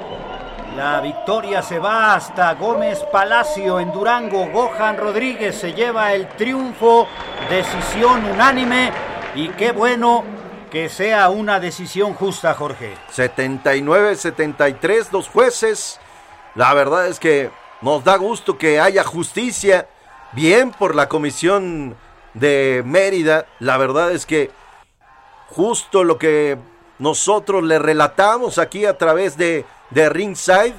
[SPEAKER 1] La victoria se va hasta Gómez Palacio en Durango. Gohan Rodríguez se lleva el triunfo. Decisión unánime. Y qué bueno que sea una decisión justa, Jorge.
[SPEAKER 2] 79-73, dos jueces. La verdad es que nos da gusto que haya justicia. Bien por la comisión de Mérida. La verdad es que justo lo que nosotros le relatamos aquí a través de, de Ringside.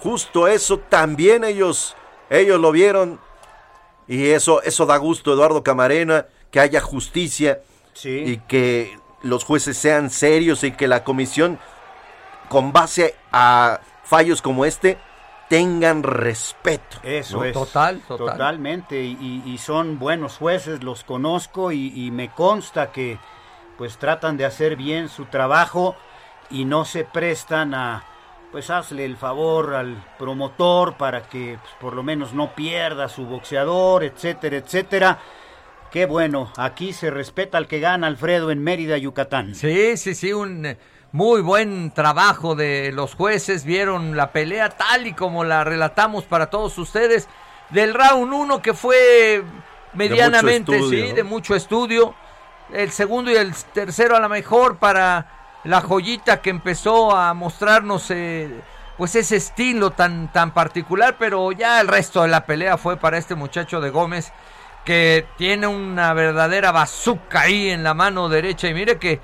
[SPEAKER 2] Justo eso también ellos, ellos lo vieron. Y eso, eso da gusto, Eduardo Camarena, que haya justicia y que los jueces sean serios y que la comisión, con base a fallos como este, tengan respeto.
[SPEAKER 1] Eso es.
[SPEAKER 3] Total,
[SPEAKER 1] Totalmente. Y, son buenos jueces, los conozco y me consta que pues tratan de hacer bien su trabajo y no se prestan a pues hazle el favor al promotor para que pues, por lo menos no pierda su boxeador, etcétera, etcétera. Qué bueno, aquí se respeta al que gana Alfredo en Mérida, Yucatán.
[SPEAKER 3] Sí, sí, sí, un eh, muy buen trabajo de los jueces, vieron la pelea tal y como la relatamos para todos ustedes del round 1 que fue medianamente,
[SPEAKER 2] estudio,
[SPEAKER 3] sí,
[SPEAKER 2] ¿no?
[SPEAKER 3] de mucho estudio. El segundo y el tercero a lo mejor para la joyita que empezó a mostrarnos eh, pues ese estilo tan, tan particular, pero ya el resto de la pelea fue para este muchacho de Gómez que tiene una verdadera bazooka ahí en la mano derecha. Y mire que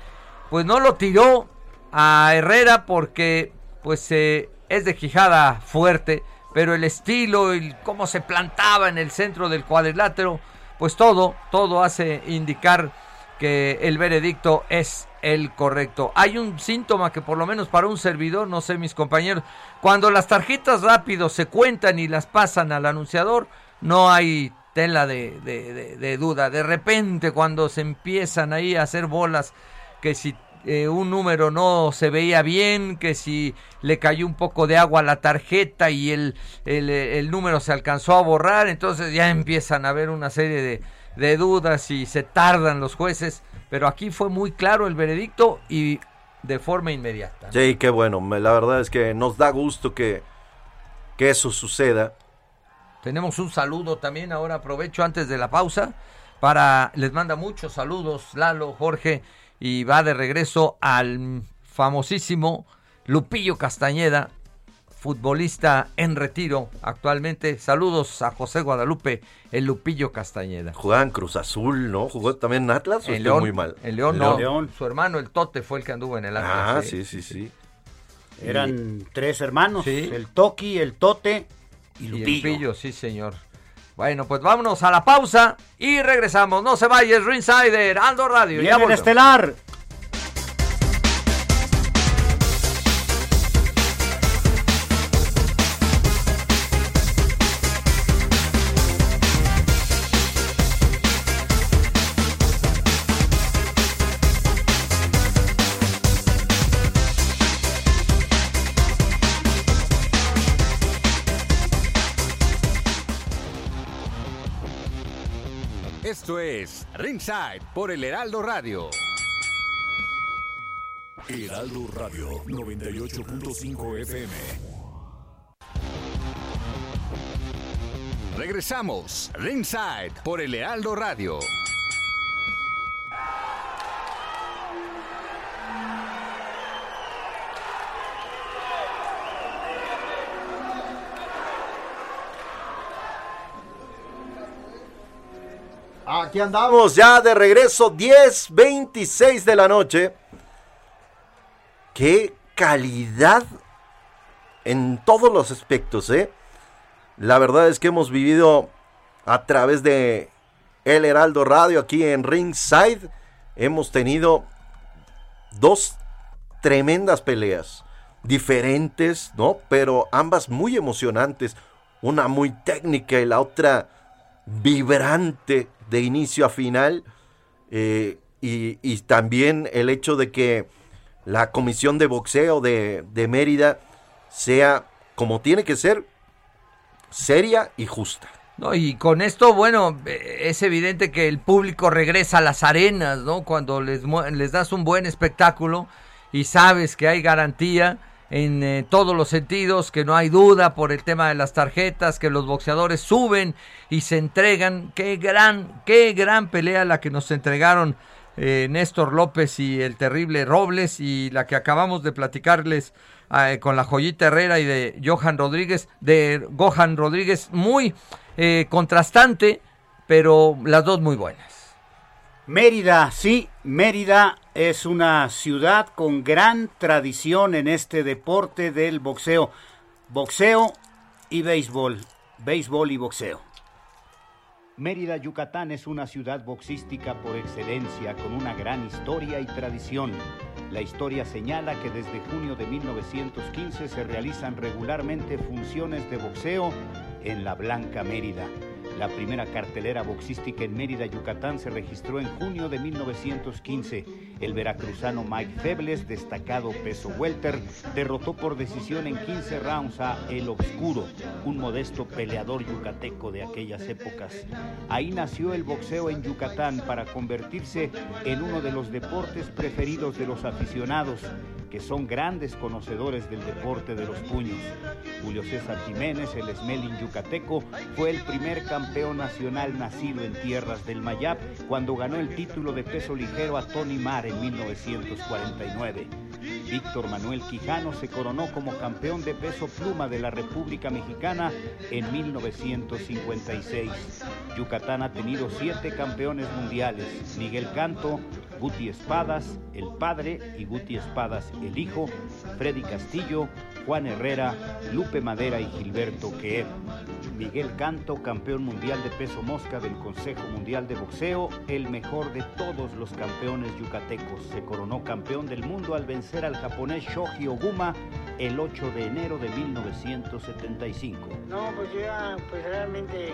[SPEAKER 3] pues no lo tiró a Herrera porque pues eh, es de quijada fuerte, pero el estilo y cómo se plantaba en el centro del cuadrilátero, pues todo, todo hace indicar que el veredicto es el correcto. Hay un síntoma que por lo menos para un servidor, no sé mis compañeros, cuando las tarjetas rápido se cuentan y las pasan al anunciador, no hay tela de, duda. De repente cuando se empiezan ahí a hacer bolas, que si eh, un número no se veía bien, que si le cayó un poco de agua a la tarjeta y el, el, el número se alcanzó a borrar, entonces ya empiezan a haber una serie de, de dudas y se tardan los jueces, pero aquí fue muy claro el veredicto y de forma inmediata. ¿no?
[SPEAKER 2] Sí, qué bueno. La verdad es que nos da gusto que, que eso suceda.
[SPEAKER 3] Tenemos un saludo también, ahora aprovecho antes de la pausa para les manda muchos saludos Lalo, Jorge y va de regreso al famosísimo Lupillo Castañeda, futbolista en retiro actualmente. Saludos a José Guadalupe, el Lupillo Castañeda.
[SPEAKER 2] Jugaba en Cruz Azul, ¿no? ¿Jugó también en Atlas o
[SPEAKER 3] En
[SPEAKER 2] estoy
[SPEAKER 3] León,
[SPEAKER 2] muy mal?
[SPEAKER 3] en León no,
[SPEAKER 1] León.
[SPEAKER 3] su hermano el Tote fue el que anduvo en el
[SPEAKER 2] Ah,
[SPEAKER 3] Atlas.
[SPEAKER 2] sí, sí, sí.
[SPEAKER 1] Eran tres hermanos,
[SPEAKER 3] Sí.
[SPEAKER 1] el Toki, el Tote y
[SPEAKER 3] Y el
[SPEAKER 1] Lupillo.
[SPEAKER 3] Lupillo, sí señor. Bueno, pues vámonos a la pausa y regresamos. No se vayas, Rinsider, Aldo Radio.
[SPEAKER 1] Viene
[SPEAKER 3] Ya
[SPEAKER 1] el estelar.
[SPEAKER 5] Ringside por el Heraldo Radio.
[SPEAKER 6] Heraldo Radio 98.5 FM.
[SPEAKER 5] Regresamos, Ringside por el Heraldo Radio.
[SPEAKER 2] Aquí andamos ya de regreso, 10.26 de la noche. Qué calidad en todos los aspectos, ¿eh? La verdad es que hemos vivido a través de El Heraldo Radio aquí en Ringside. Hemos tenido dos tremendas peleas, diferentes, ¿no? Pero ambas muy emocionantes. Una muy técnica y la otra vibrante de inicio a final. eh, y, y también el hecho de que la comisión de boxeo de, de Mérida sea como tiene que ser, seria y justa.
[SPEAKER 3] No, y con esto, bueno, es evidente que el público regresa a las arenas, ¿no? Cuando les, les das un buen espectáculo y sabes que hay garantía en eh, todos los sentidos, que no hay duda por el tema de las tarjetas, que los boxeadores suben y se entregan. Qué gran, qué gran pelea la que nos entregaron eh, Néstor López y el terrible Robles y la que acabamos de platicarles eh, con la joyita Herrera y de Johan Rodríguez, de Gohan Rodríguez, muy contrastante, pero las dos muy buenas.
[SPEAKER 1] Mérida, sí, Mérida es una ciudad con gran tradición en este deporte del boxeo. Boxeo y béisbol. Béisbol y boxeo. Mérida, Yucatán es una ciudad boxística por excelencia, con una gran historia y tradición. La historia señala que desde junio de 1915 se realizan regularmente funciones de boxeo en la Blanca Mérida. La primera cartelera boxística en Mérida, Yucatán, se registró en junio de 1915. El veracruzano Mike Febles, destacado peso welter, derrotó por decisión en 15 rounds a El Obscuro, un modesto peleador yucateco de aquellas épocas. Ahí nació el boxeo en Yucatán para convertirse en uno de los deportes preferidos de los aficionados. Que son grandes conocedores del deporte de los puños. Julio César Jiménez, el Smelling yucateco, fue el primer campeón nacional nacido en tierras del Mayap cuando ganó el título de peso ligero a Tony Mar en 1949. Víctor Manuel Quijano se coronó como campeón de peso pluma de la República Mexicana en 1956. Yucatán ha tenido siete campeones mundiales, Miguel Canto, Guti Espadas, el padre, y Guti Espadas, el hijo, Freddy Castillo, Juan Herrera, Lupe Madera y Gilberto Queer. Miguel Canto, campeón mundial de peso mosca del Consejo Mundial de Boxeo, el mejor de todos los campeones yucatecos. Se coronó campeón del mundo al vencer al japonés Shoji Oguma el 8 de enero de 1975.
[SPEAKER 8] No, pues ya, pues realmente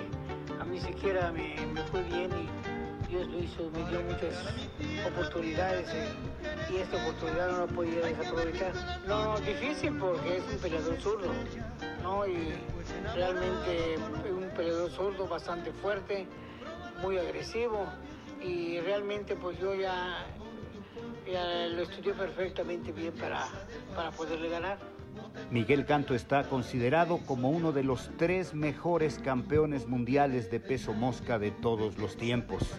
[SPEAKER 8] a mí siquiera me, me fue bien y Dios lo hizo, me dio muchas oportunidades eh, y esta oportunidad no la podía desaprovechar. No, difícil porque es un peleador zurdo, ¿no? Y realmente un peleador zurdo bastante fuerte, muy agresivo y realmente pues yo ya, ya lo estudié perfectamente bien para, para poderle ganar.
[SPEAKER 1] Miguel Canto está considerado como uno de los tres mejores campeones mundiales de peso mosca de todos los tiempos.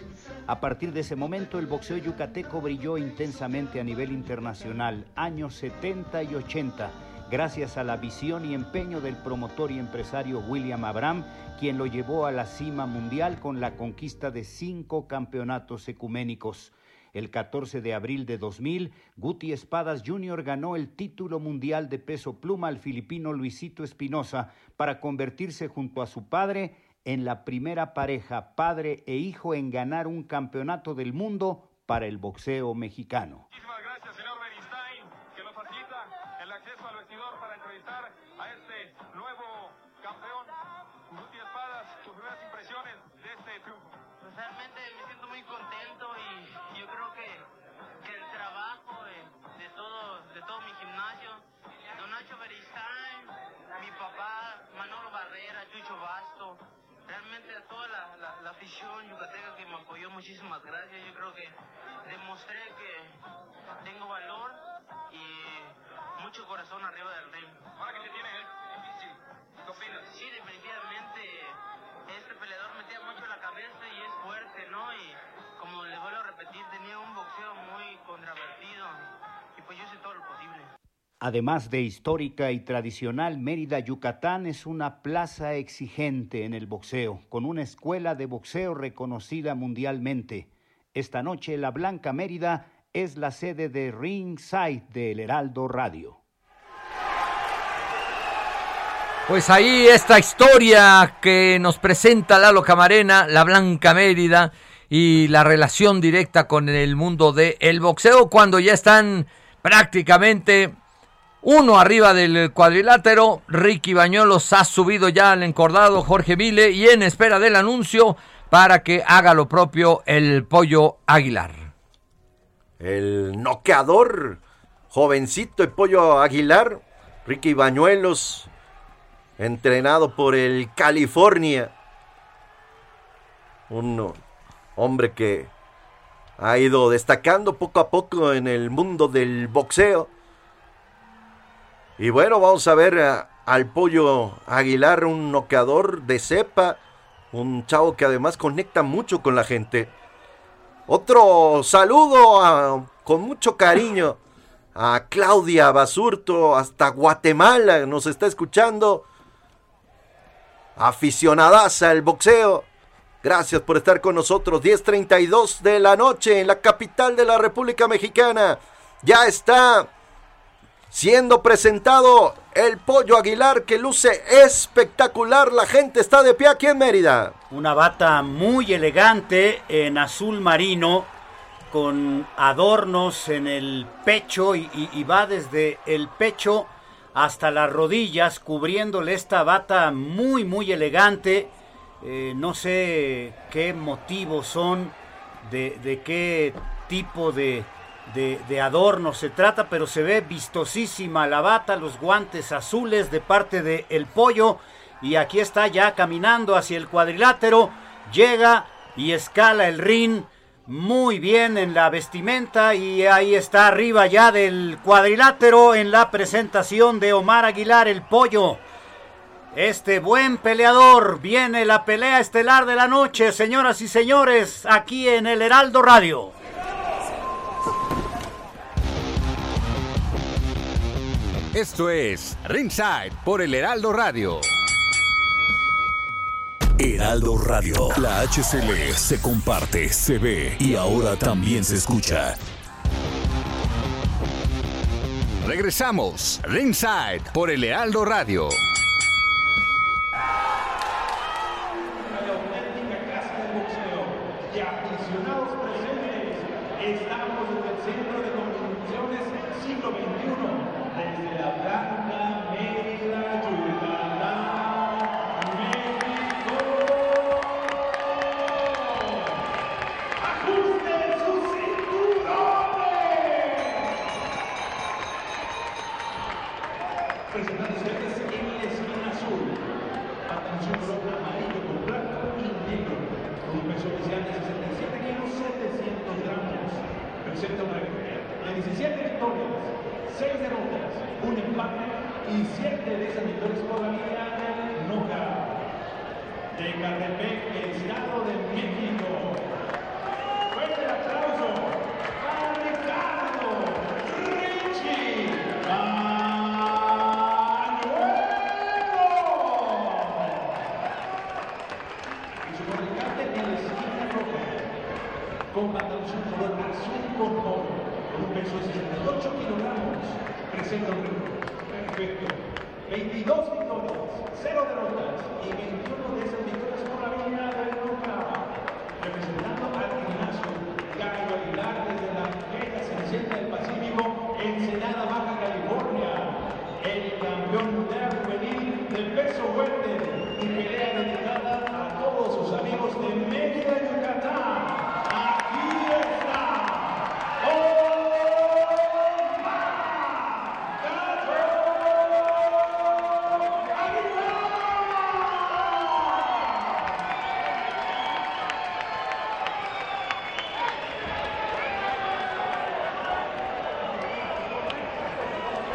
[SPEAKER 1] A partir de ese momento, el boxeo yucateco brilló intensamente a nivel internacional, años 70 y 80, gracias a la visión y empeño del promotor y empresario William Abram, quien lo llevó a la cima mundial con la conquista de cinco campeonatos ecuménicos. El 14 de abril de 2000, Guti Espadas Jr. ganó el título mundial de peso pluma al filipino Luisito Espinosa para convertirse junto a su padre en la primera pareja padre e hijo en ganar un campeonato del mundo para el boxeo mexicano.
[SPEAKER 7] Muchísimas gracias.
[SPEAKER 9] Yo creo que demostré que tengo valor y mucho corazón arriba del ring.
[SPEAKER 7] Ahora que te tiene difícil, ¿qué opinas?
[SPEAKER 9] Sí, definitivamente este peleador metía mucho la cabeza y es fuerte, ¿no? Y como les vuelvo a repetir, tenía un boxeo muy controvertido y pues yo hice todo lo posible.
[SPEAKER 1] Además de histórica y tradicional, Mérida, Yucatán es una plaza exigente en el boxeo, con una escuela de boxeo reconocida mundialmente. Esta noche la Blanca Mérida es la sede de Ringside del Heraldo Radio.
[SPEAKER 3] Pues ahí esta historia que nos presenta Lalo Camarena, la Blanca Mérida y la relación directa con el mundo del el boxeo cuando ya están prácticamente uno arriba del cuadrilátero. Ricky Bañuelos ha subido ya al encordado Jorge Vile y en espera del anuncio para que haga lo propio el pollo Aguilar.
[SPEAKER 2] El noqueador, jovencito el pollo Aguilar, Ricky Bañuelos, entrenado por el California. Un hombre que ha ido destacando poco a poco en el mundo del boxeo. Y bueno, vamos a ver a- al pollo Aguilar, un noqueador de cepa, un chavo que además conecta mucho con la gente. Otro saludo a- con mucho cariño a Claudia Basurto hasta Guatemala, nos está escuchando. Aficionadaza al boxeo. Gracias por estar con nosotros. 10:32 de la noche en la capital de la República Mexicana. Ya está siendo presentado el pollo Aguilar que luce espectacular. La gente está de pie aquí en Mérida.
[SPEAKER 1] Una bata muy elegante en azul marino con adornos en el pecho y, va desde el pecho hasta las rodillas cubriéndole esta bata muy muy elegante. Eh, no sé qué motivos son, de qué tipo de, de, adorno se trata, pero se ve vistosísima la bata, los guantes azules de parte de Pollo. Y aquí está ya caminando hacia el cuadrilátero, llega y escala el ring muy bien en la vestimenta y ahí está arriba ya del cuadrilátero en la presentación de Omar Aguilar el pollo. Este buen peleador viene la pelea estelar de la noche, señoras y señores, aquí en el Heraldo Radio.
[SPEAKER 5] Esto es Ringside por el Heraldo Radio.
[SPEAKER 6] Heraldo Radio. La HCL se comparte, se ve y ahora también se escucha.
[SPEAKER 5] Regresamos, Ringside por el Heraldo Radio.
[SPEAKER 7] La auténtica casa del boxeo y aficionados presentes, estamos en el centro de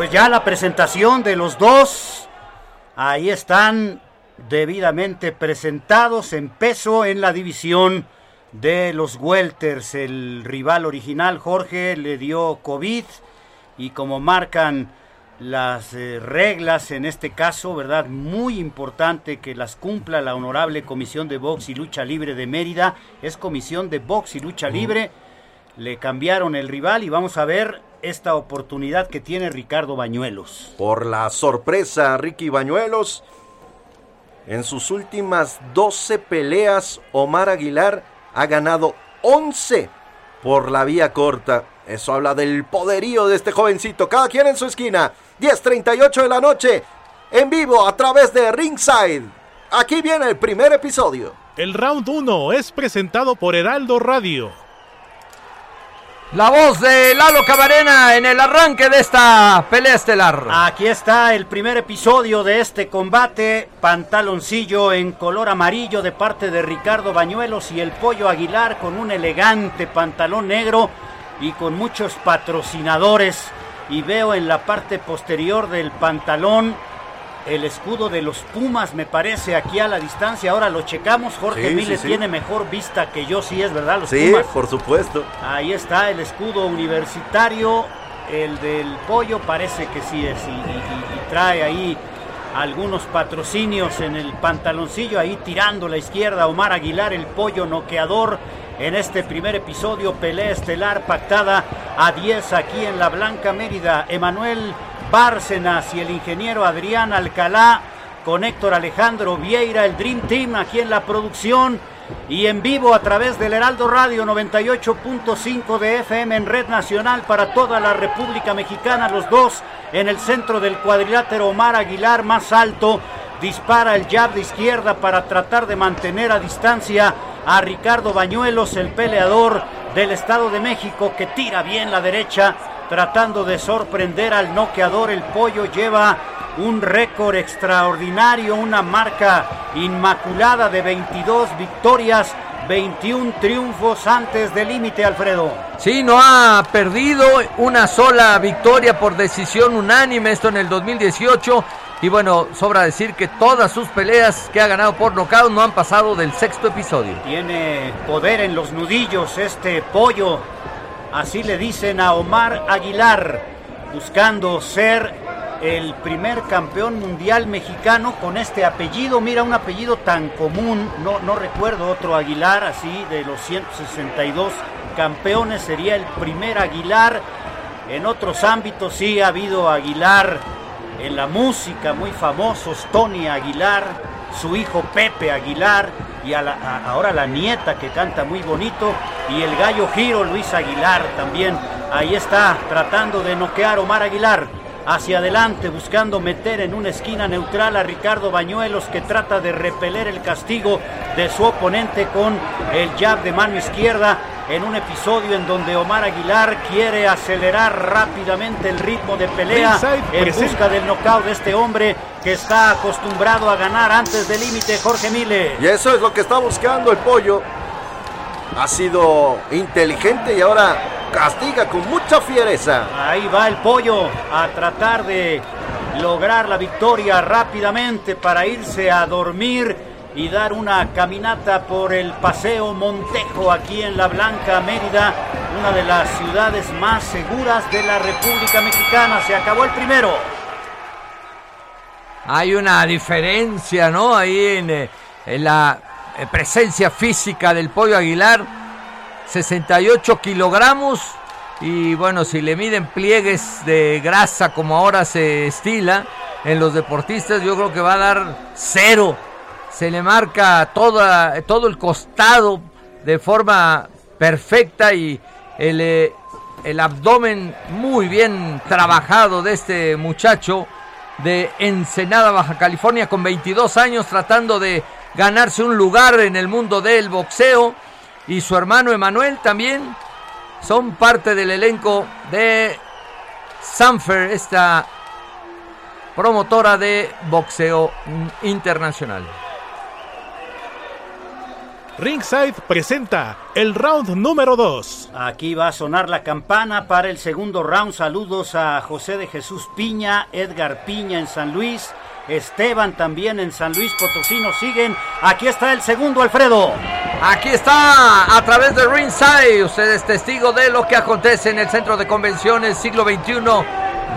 [SPEAKER 1] Pues ya la presentación de los dos. Ahí están debidamente presentados en peso en la división de los welters. El rival original Jorge le dio COVID y como marcan las eh, reglas en este caso, ¿verdad? Muy importante que las cumpla la honorable Comisión de Box y Lucha Libre de Mérida. Es Comisión de Box y Lucha Libre. Le cambiaron el rival y vamos a ver esta oportunidad que tiene Ricardo Bañuelos.
[SPEAKER 2] Por la sorpresa, Ricky Bañuelos. En sus últimas 12 peleas, Omar Aguilar ha ganado 11 por la vía corta. Eso habla del poderío de este jovencito. Cada quien en su esquina. 10.38 de la noche. En vivo a través de Ringside. Aquí viene el primer episodio.
[SPEAKER 4] El round 1 es presentado por Heraldo Radio.
[SPEAKER 3] La voz de Lalo Camarena en el arranque de esta pelea estelar.
[SPEAKER 1] Aquí está el primer episodio de este combate. Pantaloncillo en color amarillo de parte de Ricardo Bañuelos y el Pollo Aguilar con un elegante pantalón negro y con muchos patrocinadores. Y veo en la parte posterior del pantalón el escudo de los Pumas, me parece, aquí a la distancia. Ahora lo checamos. Jorge
[SPEAKER 2] Sí,
[SPEAKER 1] Miles
[SPEAKER 2] sí.
[SPEAKER 1] tiene mejor vista que yo, sí es verdad, los
[SPEAKER 2] Sí,
[SPEAKER 1] Pumas.
[SPEAKER 2] por supuesto.
[SPEAKER 1] Ahí está el escudo universitario, el del pollo parece que sí es y, y- y- y trae ahí algunos patrocinios en el pantaloncillo, ahí tirando la izquierda Omar Aguilar, el pollo noqueador en este primer episodio, pelea estelar pactada a 10 aquí en la Blanca Mérida, Emanuel Bárcenas y el ingeniero Adrián Alcalá con Héctor Alejandro Vieira, el Dream Team aquí en la producción y en vivo a través del Heraldo Radio 98.5 de FM en red nacional para toda la República Mexicana, los dos en el centro del cuadrilátero Omar Aguilar más alto, dispara el jab de izquierda para tratar de mantener a distancia a Ricardo Bañuelos, el peleador del Estado de México que tira bien la derecha tratando de sorprender al noqueador, el pollo lleva un récord extraordinario, una marca inmaculada de 22 victorias, 21 triunfos antes del límite, Alfredo.
[SPEAKER 3] Sí, no ha perdido una sola victoria por decisión unánime, esto en el 2018. Y bueno, sobra decir que todas sus peleas que ha ganado por nocaut no han pasado del sexto episodio.
[SPEAKER 1] Tiene poder en los nudillos este pollo. Así le dicen a Omar Aguilar, buscando ser el primer campeón mundial mexicano con este apellido. Mira, un apellido tan común, no, no recuerdo otro Aguilar así de los 162 campeones, sería el primer Aguilar. En otros ámbitos sí ha habido Aguilar en la música, muy famosos, Tony Aguilar, su hijo Pepe Aguilar y ahora la nieta que canta muy bonito y el gallo giro Luis Aguilar también. Ahí está tratando de noquear Omar Aguilar. Hacia adelante buscando meter en una esquina neutral a Ricardo Bañuelos que trata de repeler el castigo de su oponente con el jab de mano izquierda en un episodio en donde Omar Aguilar quiere acelerar rápidamente el ritmo de pelea en busca del knockout de este hombre que está acostumbrado a ganar antes del límite, Jorge Mille.
[SPEAKER 2] Y eso es lo que está buscando el pollo. Ha sido inteligente y ahora castiga con mucha fiereza.
[SPEAKER 1] Ahí va el pollo a tratar de lograr la victoria rápidamente para irse a dormir y dar una caminata por el Paseo Montejo aquí en La Blanca, Mérida, una de las ciudades más seguras de la República Mexicana. Se acabó el primero.
[SPEAKER 3] Hay una diferencia, ¿no? Ahí en, eh, en la presencia física del pollo Aguilar. 68 kilogramos. Y bueno, si le miden pliegues de grasa como ahora se estila en los deportistas, yo creo que va a dar cero. Se le marca toda, todo el costado de forma perfecta y el, eh, el abdomen muy bien trabajado de este muchacho de Ensenada, Baja California, con 22 años, tratando de ganarse un lugar en el mundo del boxeo. Y su hermano Emanuel también son parte del elenco de Sanfer, esta promotora de boxeo internacional.
[SPEAKER 4] Ringside presenta el round número 2.
[SPEAKER 1] Aquí va a sonar la campana para el segundo round. Saludos a José de Jesús Piña, Edgar Piña en San Luis, Esteban también en San Luis Potosí. Nos siguen. Aquí está el segundo, Alfredo.
[SPEAKER 3] Aquí está a través de Ringside. Usted es testigo de lo que acontece en el centro de convenciones siglo XXI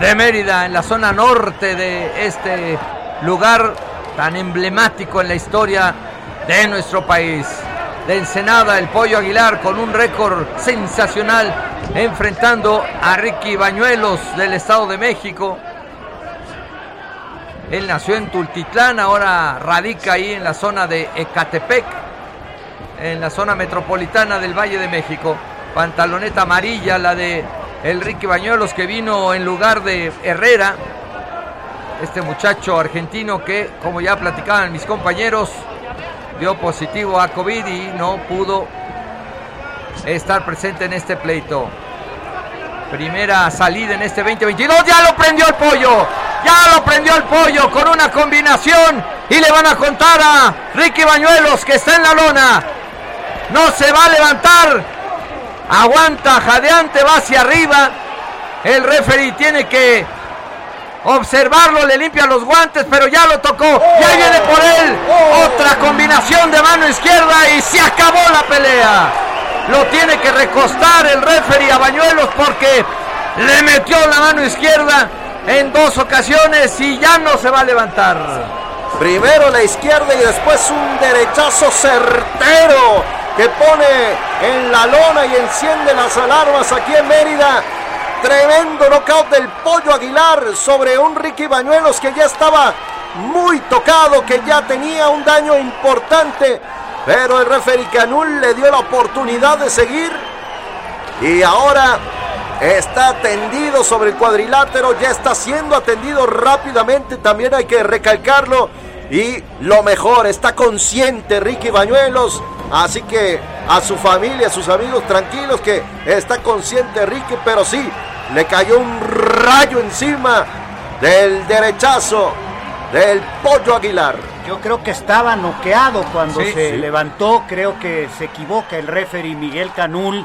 [SPEAKER 3] de Mérida, en la zona norte de este lugar tan emblemático en la historia de nuestro país. De Ensenada, el Pollo Aguilar con un récord sensacional enfrentando a Ricky Bañuelos del Estado de México. Él nació en Tultitlán, ahora radica ahí en la zona de Ecatepec, en la zona metropolitana del Valle de México. Pantaloneta amarilla, la de Enrique Bañuelos, que vino en lugar de Herrera. Este muchacho argentino que, como ya platicaban mis compañeros, dio positivo a COVID y no pudo estar presente en este pleito. Primera salida en este 2022. Ya lo prendió el pollo. Ya lo prendió el pollo con una combinación. Y le van a contar a Ricky Bañuelos que está en la lona. No se va a levantar. Aguanta, jadeante, va hacia arriba. El referee tiene que observarlo, le limpia los guantes, pero ya lo tocó. Y ahí viene por él. Otra combinación de mano izquierda y se acabó la pelea. Lo tiene que recostar el referee a Bañuelos porque le metió la mano izquierda en dos ocasiones y ya no se va a levantar.
[SPEAKER 2] Primero la izquierda y después un derechazo certero que pone en la lona y enciende las alarmas aquí en Mérida. Tremendo knockout del Pollo Aguilar sobre un Ricky Bañuelos que ya estaba muy tocado, que ya tenía un daño importante. Pero el referee Canul le dio la oportunidad de seguir. Y ahora está tendido sobre el cuadrilátero, ya está siendo atendido rápidamente, también hay que recalcarlo. Y lo mejor, está consciente Ricky Bañuelos. Así que a su familia, a sus amigos, tranquilos que está consciente Ricky, pero sí, le cayó un rayo encima del derechazo del Pollo Aguilar.
[SPEAKER 1] Yo creo que estaba noqueado cuando
[SPEAKER 3] Sí.
[SPEAKER 1] se
[SPEAKER 2] Sí.
[SPEAKER 1] levantó. Creo que se equivoca el referee Miguel Canul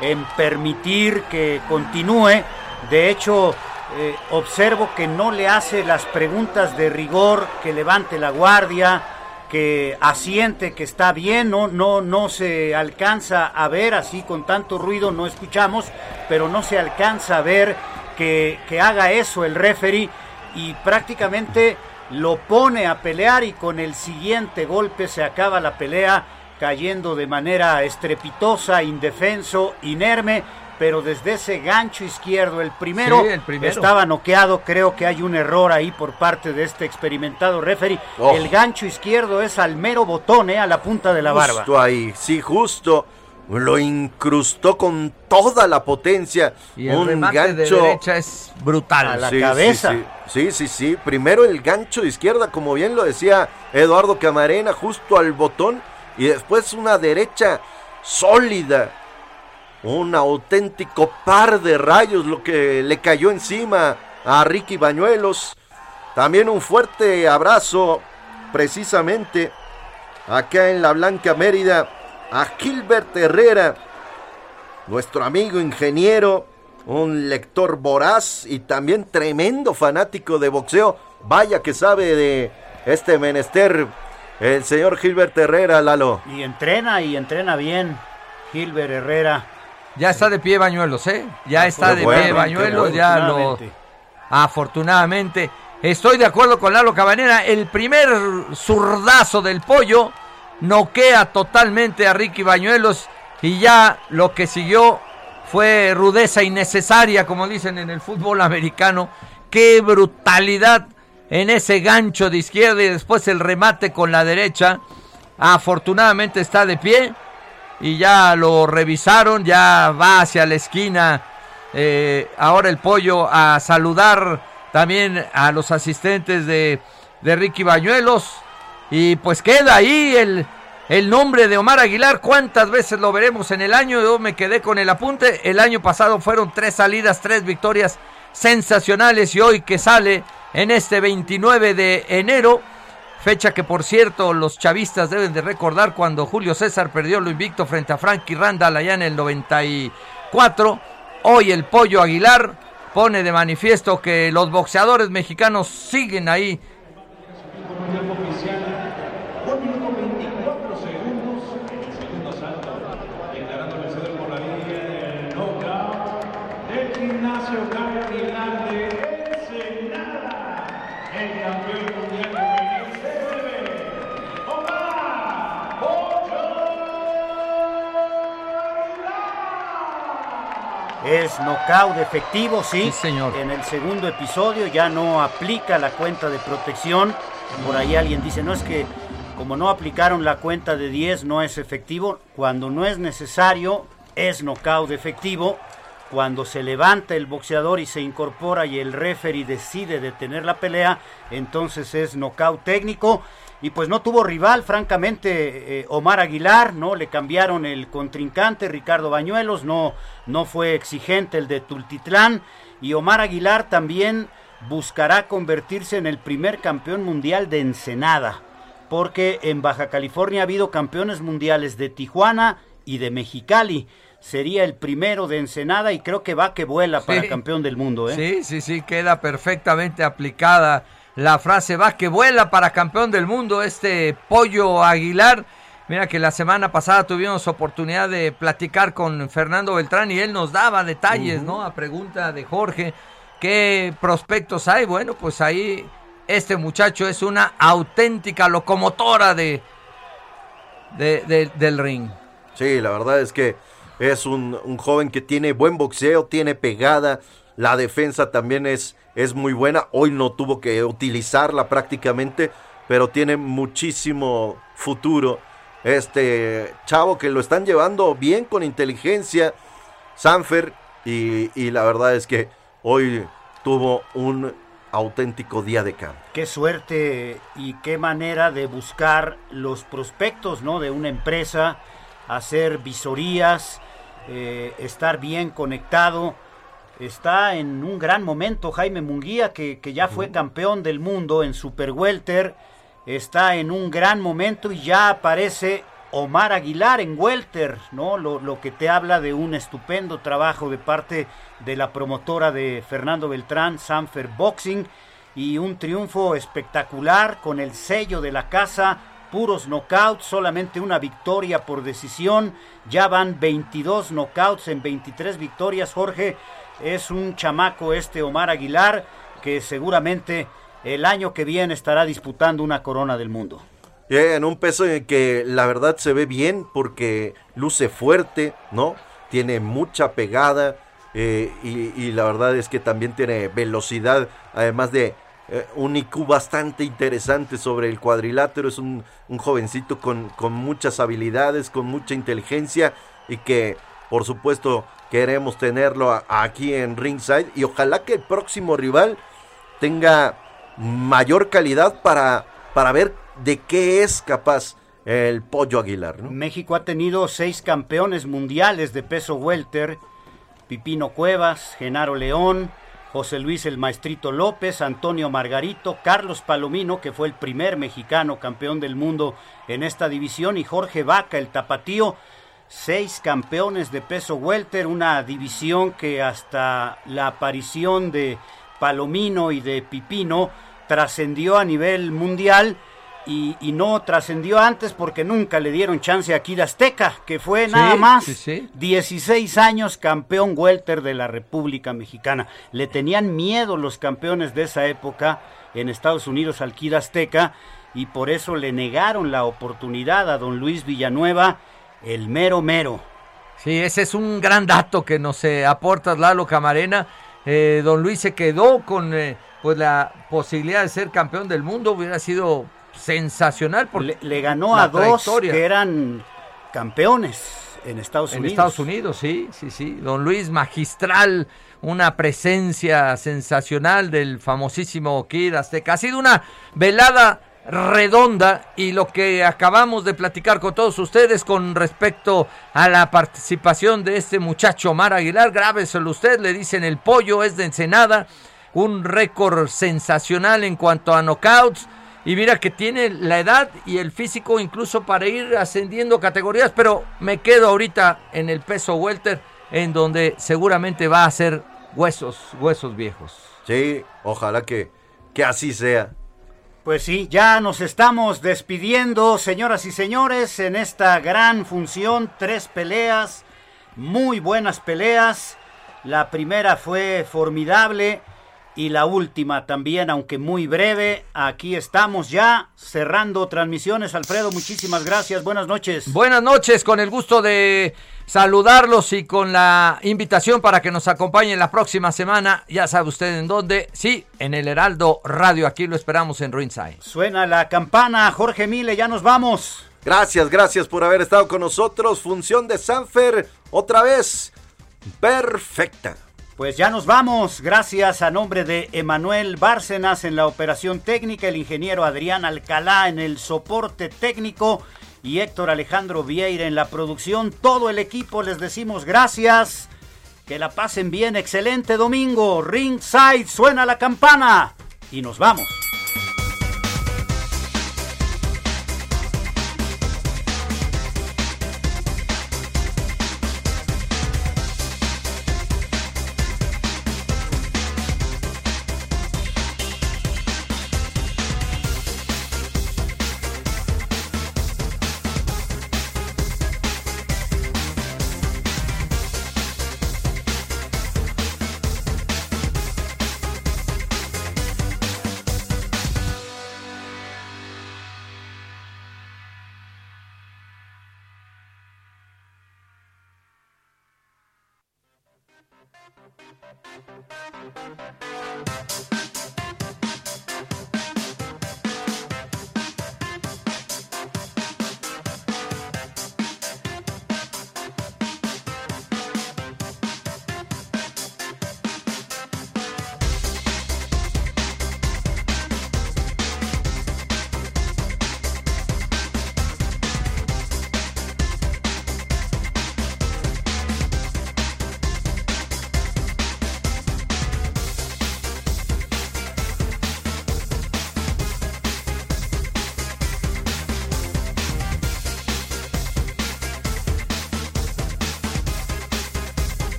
[SPEAKER 1] en permitir que continúe. De hecho, eh, observo que no le hace las preguntas de rigor, que levante la guardia, que asiente que está bien, no, no, no se alcanza a ver, así con tanto ruido no escuchamos, pero no se alcanza a ver que, que haga eso el referee y prácticamente lo pone a pelear y con el siguiente golpe se acaba la pelea cayendo de manera estrepitosa, indefenso, inerme, pero desde ese gancho izquierdo, el primero,
[SPEAKER 3] Sí, el primero.
[SPEAKER 1] estaba noqueado, creo que hay un error ahí por parte de este experimentado referee.
[SPEAKER 2] Oh.
[SPEAKER 1] El gancho izquierdo es al mero botón, eh, a la punta de la barba.
[SPEAKER 2] Justo ahí, sí, justo. Lo incrustó con toda la potencia.
[SPEAKER 3] Y el
[SPEAKER 2] un
[SPEAKER 3] remate
[SPEAKER 2] gancho.
[SPEAKER 3] de derecha es brutal.
[SPEAKER 1] A la
[SPEAKER 2] Sí, sí,
[SPEAKER 1] cabeza.
[SPEAKER 2] Sí, sí, sí, sí. Primero el gancho de izquierda, como bien lo decía Eduardo Camarena, justo al botón. Y después una derecha sólida. Un auténtico par de rayos lo que le cayó encima a Ricky Bañuelos. También un fuerte abrazo, precisamente, acá en la Blanca Mérida, a Gilbert Herrera, nuestro amigo ingeniero, un lector voraz y también tremendo fanático de boxeo. Vaya que sabe de este menester el señor Gilbert Herrera, Lalo.
[SPEAKER 1] Y entrena y entrena bien Gilbert Herrera.
[SPEAKER 3] Ya está de pie Bañuelos, ¿eh? Ya está
[SPEAKER 2] Qué
[SPEAKER 3] de pie Bañuelos, ya lo...
[SPEAKER 1] Afortunadamente.
[SPEAKER 3] Afortunadamente. Estoy de acuerdo con Lalo Cabanera. El primer zurdazo del pollo noquea totalmente a Ricky Bañuelos y ya lo que siguió fue rudeza innecesaria, como dicen en el fútbol americano. Qué brutalidad en ese gancho de izquierda y después el remate con la derecha. Afortunadamente está de pie y ya lo revisaron, ya va hacia la esquina. eh, ahora el pollo a saludar también a los asistentes de, de Ricky Bañuelos. Y pues queda ahí el, el nombre de Omar Aguilar. ¿Cuántas veces lo veremos en el año? Yo me quedé con el apunte. El año pasado fueron tres salidas, tres victorias sensacionales. Y hoy que sale en este 29 de enero. Fecha que por cierto los chavistas deben de recordar cuando Julio César perdió lo invicto frente a Frankie Randall allá en el 94. Hoy el Pollo Aguilar pone de manifiesto que los boxeadores mexicanos siguen ahí.
[SPEAKER 1] Es knockout efectivo, sí.
[SPEAKER 3] Sí, señor.
[SPEAKER 1] En el segundo episodio ya no aplica la cuenta de protección. Por ahí alguien dice, no es que como no aplicaron la cuenta de 10 no es efectivo. Cuando no es necesario, es knockout efectivo. Cuando se levanta el boxeador y se incorpora y el referee decide detener la pelea, entonces es knockout técnico. Y pues no tuvo rival, francamente, eh, Omar Aguilar, ¿no? Le cambiaron el contrincante, Ricardo Bañuelos, no, no fue exigente el de Tultitlán. Y Omar Aguilar también buscará convertirse en el primer campeón mundial de Ensenada, porque en Baja California ha habido campeones mundiales de Tijuana y de Mexicali. Sería el primero de Ensenada y creo que va que vuela para campeón del mundo, ¿eh?
[SPEAKER 3] Sí, sí, sí, queda perfectamente aplicada la frase va que vuela para campeón del mundo este Pollo Aguilar. Mira que la semana pasada tuvimos oportunidad de platicar con Fernando Beltrán y él nos daba detalles, ¿no? A pregunta de Jorge, ¿qué prospectos hay? Bueno, pues ahí este muchacho es una auténtica locomotora de, de- de- del ring.
[SPEAKER 2] Sí, la verdad es que es un, un joven que tiene buen boxeo, tiene pegada, la defensa también es, es muy buena. Hoy no tuvo que utilizarla prácticamente, pero tiene muchísimo futuro. Este chavo que lo están llevando bien con inteligencia, Sanfer, y, y la verdad es que hoy tuvo un auténtico día de campo.
[SPEAKER 1] Qué suerte y qué manera de buscar los prospectos, ¿no? De una empresa, hacer visorías, eh, estar bien conectado. Está en un gran momento Jaime Munguía, que, que ya fue campeón del mundo en Super Welter, está en un gran momento y ya aparece Omar Aguilar en Welter, ¿no? Lo, lo, que te habla de un estupendo trabajo de parte de la promotora de Fernando Beltrán, Sanfer Boxing, y un triunfo espectacular con el sello de la casa, puros knockouts, solamente una victoria por decisión, ya van 22 knockouts en 23 victorias, Jorge, es un chamaco este Omar Aguilar que seguramente el año que viene estará disputando una corona del mundo.
[SPEAKER 2] en un peso en que la verdad se ve bien porque luce fuerte, ¿no? Tiene mucha pegada eh, y, la verdad es que también tiene velocidad, además de eh, un IQ bastante interesante sobre el cuadrilátero. Es un, jovencito con, muchas habilidades, con mucha inteligencia y que por supuesto queremos tenerlo aquí en ringside y ojalá que el próximo rival tenga mayor calidad para, para ver de qué es capaz el Pollo Aguilar.
[SPEAKER 1] México ha tenido seis campeones mundiales de peso welter, Pipino Cuevas, Genaro León, José Luis el Maestrito López, Antonio Margarito, Carlos Palomino, que fue el primer mexicano campeón del mundo en esta división, y Jorge Vaca, el tapatío, seis campeones de peso welter, una división que hasta la aparición de Palomino y de Pipino trascendió a nivel mundial y, y no trascendió antes porque nunca le dieron chance a Kid Azteca, que fue nada más
[SPEAKER 3] sí, sí.
[SPEAKER 1] 16 años campeón welter de la República Mexicana. Le tenían miedo los campeones de esa época en Estados Unidos al Kid Azteca y por eso le negaron la oportunidad a don Luis Villanueva, el mero mero.
[SPEAKER 3] Sí, ese es un gran dato que nos eh, aporta Lalo Camarena. Eh, don Luis se quedó con eh, pues la posibilidad de ser campeón del mundo. Hubiera sido sensacional por
[SPEAKER 1] Le, le ganó a dos que eran campeones en Estados
[SPEAKER 3] en
[SPEAKER 1] Unidos.
[SPEAKER 3] Estados Unidos, sí, sí, sí. Don Luis magistral, una presencia sensacional del famosísimo Kid Azteca. Ha sido una velada redonda y lo que acabamos de platicar con todos ustedes con respecto a la participación de este muchacho Omar Aguilar, grábeselo usted, le dicen el pollo es de Ensenada, un récord sensacional en cuanto a knockouts y mira que tiene la edad y el físico incluso para ir ascendiendo categorías, pero me quedo ahorita en el peso welter en donde seguramente va a ser huesos, huesos viejos.
[SPEAKER 2] Sí, ojalá que, que así sea.
[SPEAKER 1] Pues sí, ya nos estamos despidiendo, señoras y señores, en esta gran función, tres peleas, muy buenas peleas. La primera fue formidable y la última también, aunque muy breve. Aquí estamos ya cerrando transmisiones. Alfredo, muchísimas gracias. Buenas noches.
[SPEAKER 3] Buenas noches, con el gusto de saludarlos y con la invitación para que nos acompañen la próxima semana. Ya sabe usted en dónde. Sí, en el Heraldo Radio. Aquí lo esperamos en Ringside.
[SPEAKER 1] Suena la campana, Jorge Mile, ya nos vamos.
[SPEAKER 2] Gracias, gracias por haber estado con nosotros. Función de Sanfer, otra vez, perfecta.
[SPEAKER 1] Pues ya nos vamos, gracias a nombre de Emanuel Bárcenas en la operación técnica, el ingeniero Adrián Alcalá en el soporte técnico y Héctor Alejandro Vieira en la producción. Todo el equipo les decimos gracias, que la pasen bien, excelente domingo, ringside, suena la campana y nos vamos.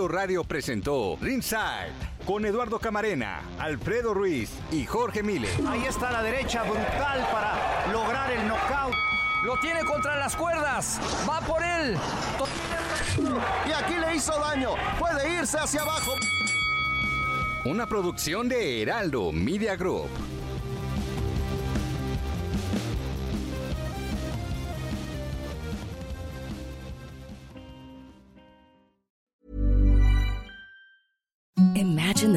[SPEAKER 5] Heraldo Radio presentó Ringside con Eduardo Camarena, Alfredo Ruiz y Jorge Miller.
[SPEAKER 1] Ahí está la derecha brutal para lograr el knockout.
[SPEAKER 3] Lo tiene contra las cuerdas. Va por él.
[SPEAKER 2] Y aquí le hizo daño. Puede irse hacia abajo.
[SPEAKER 5] Una producción de Heraldo Media Group.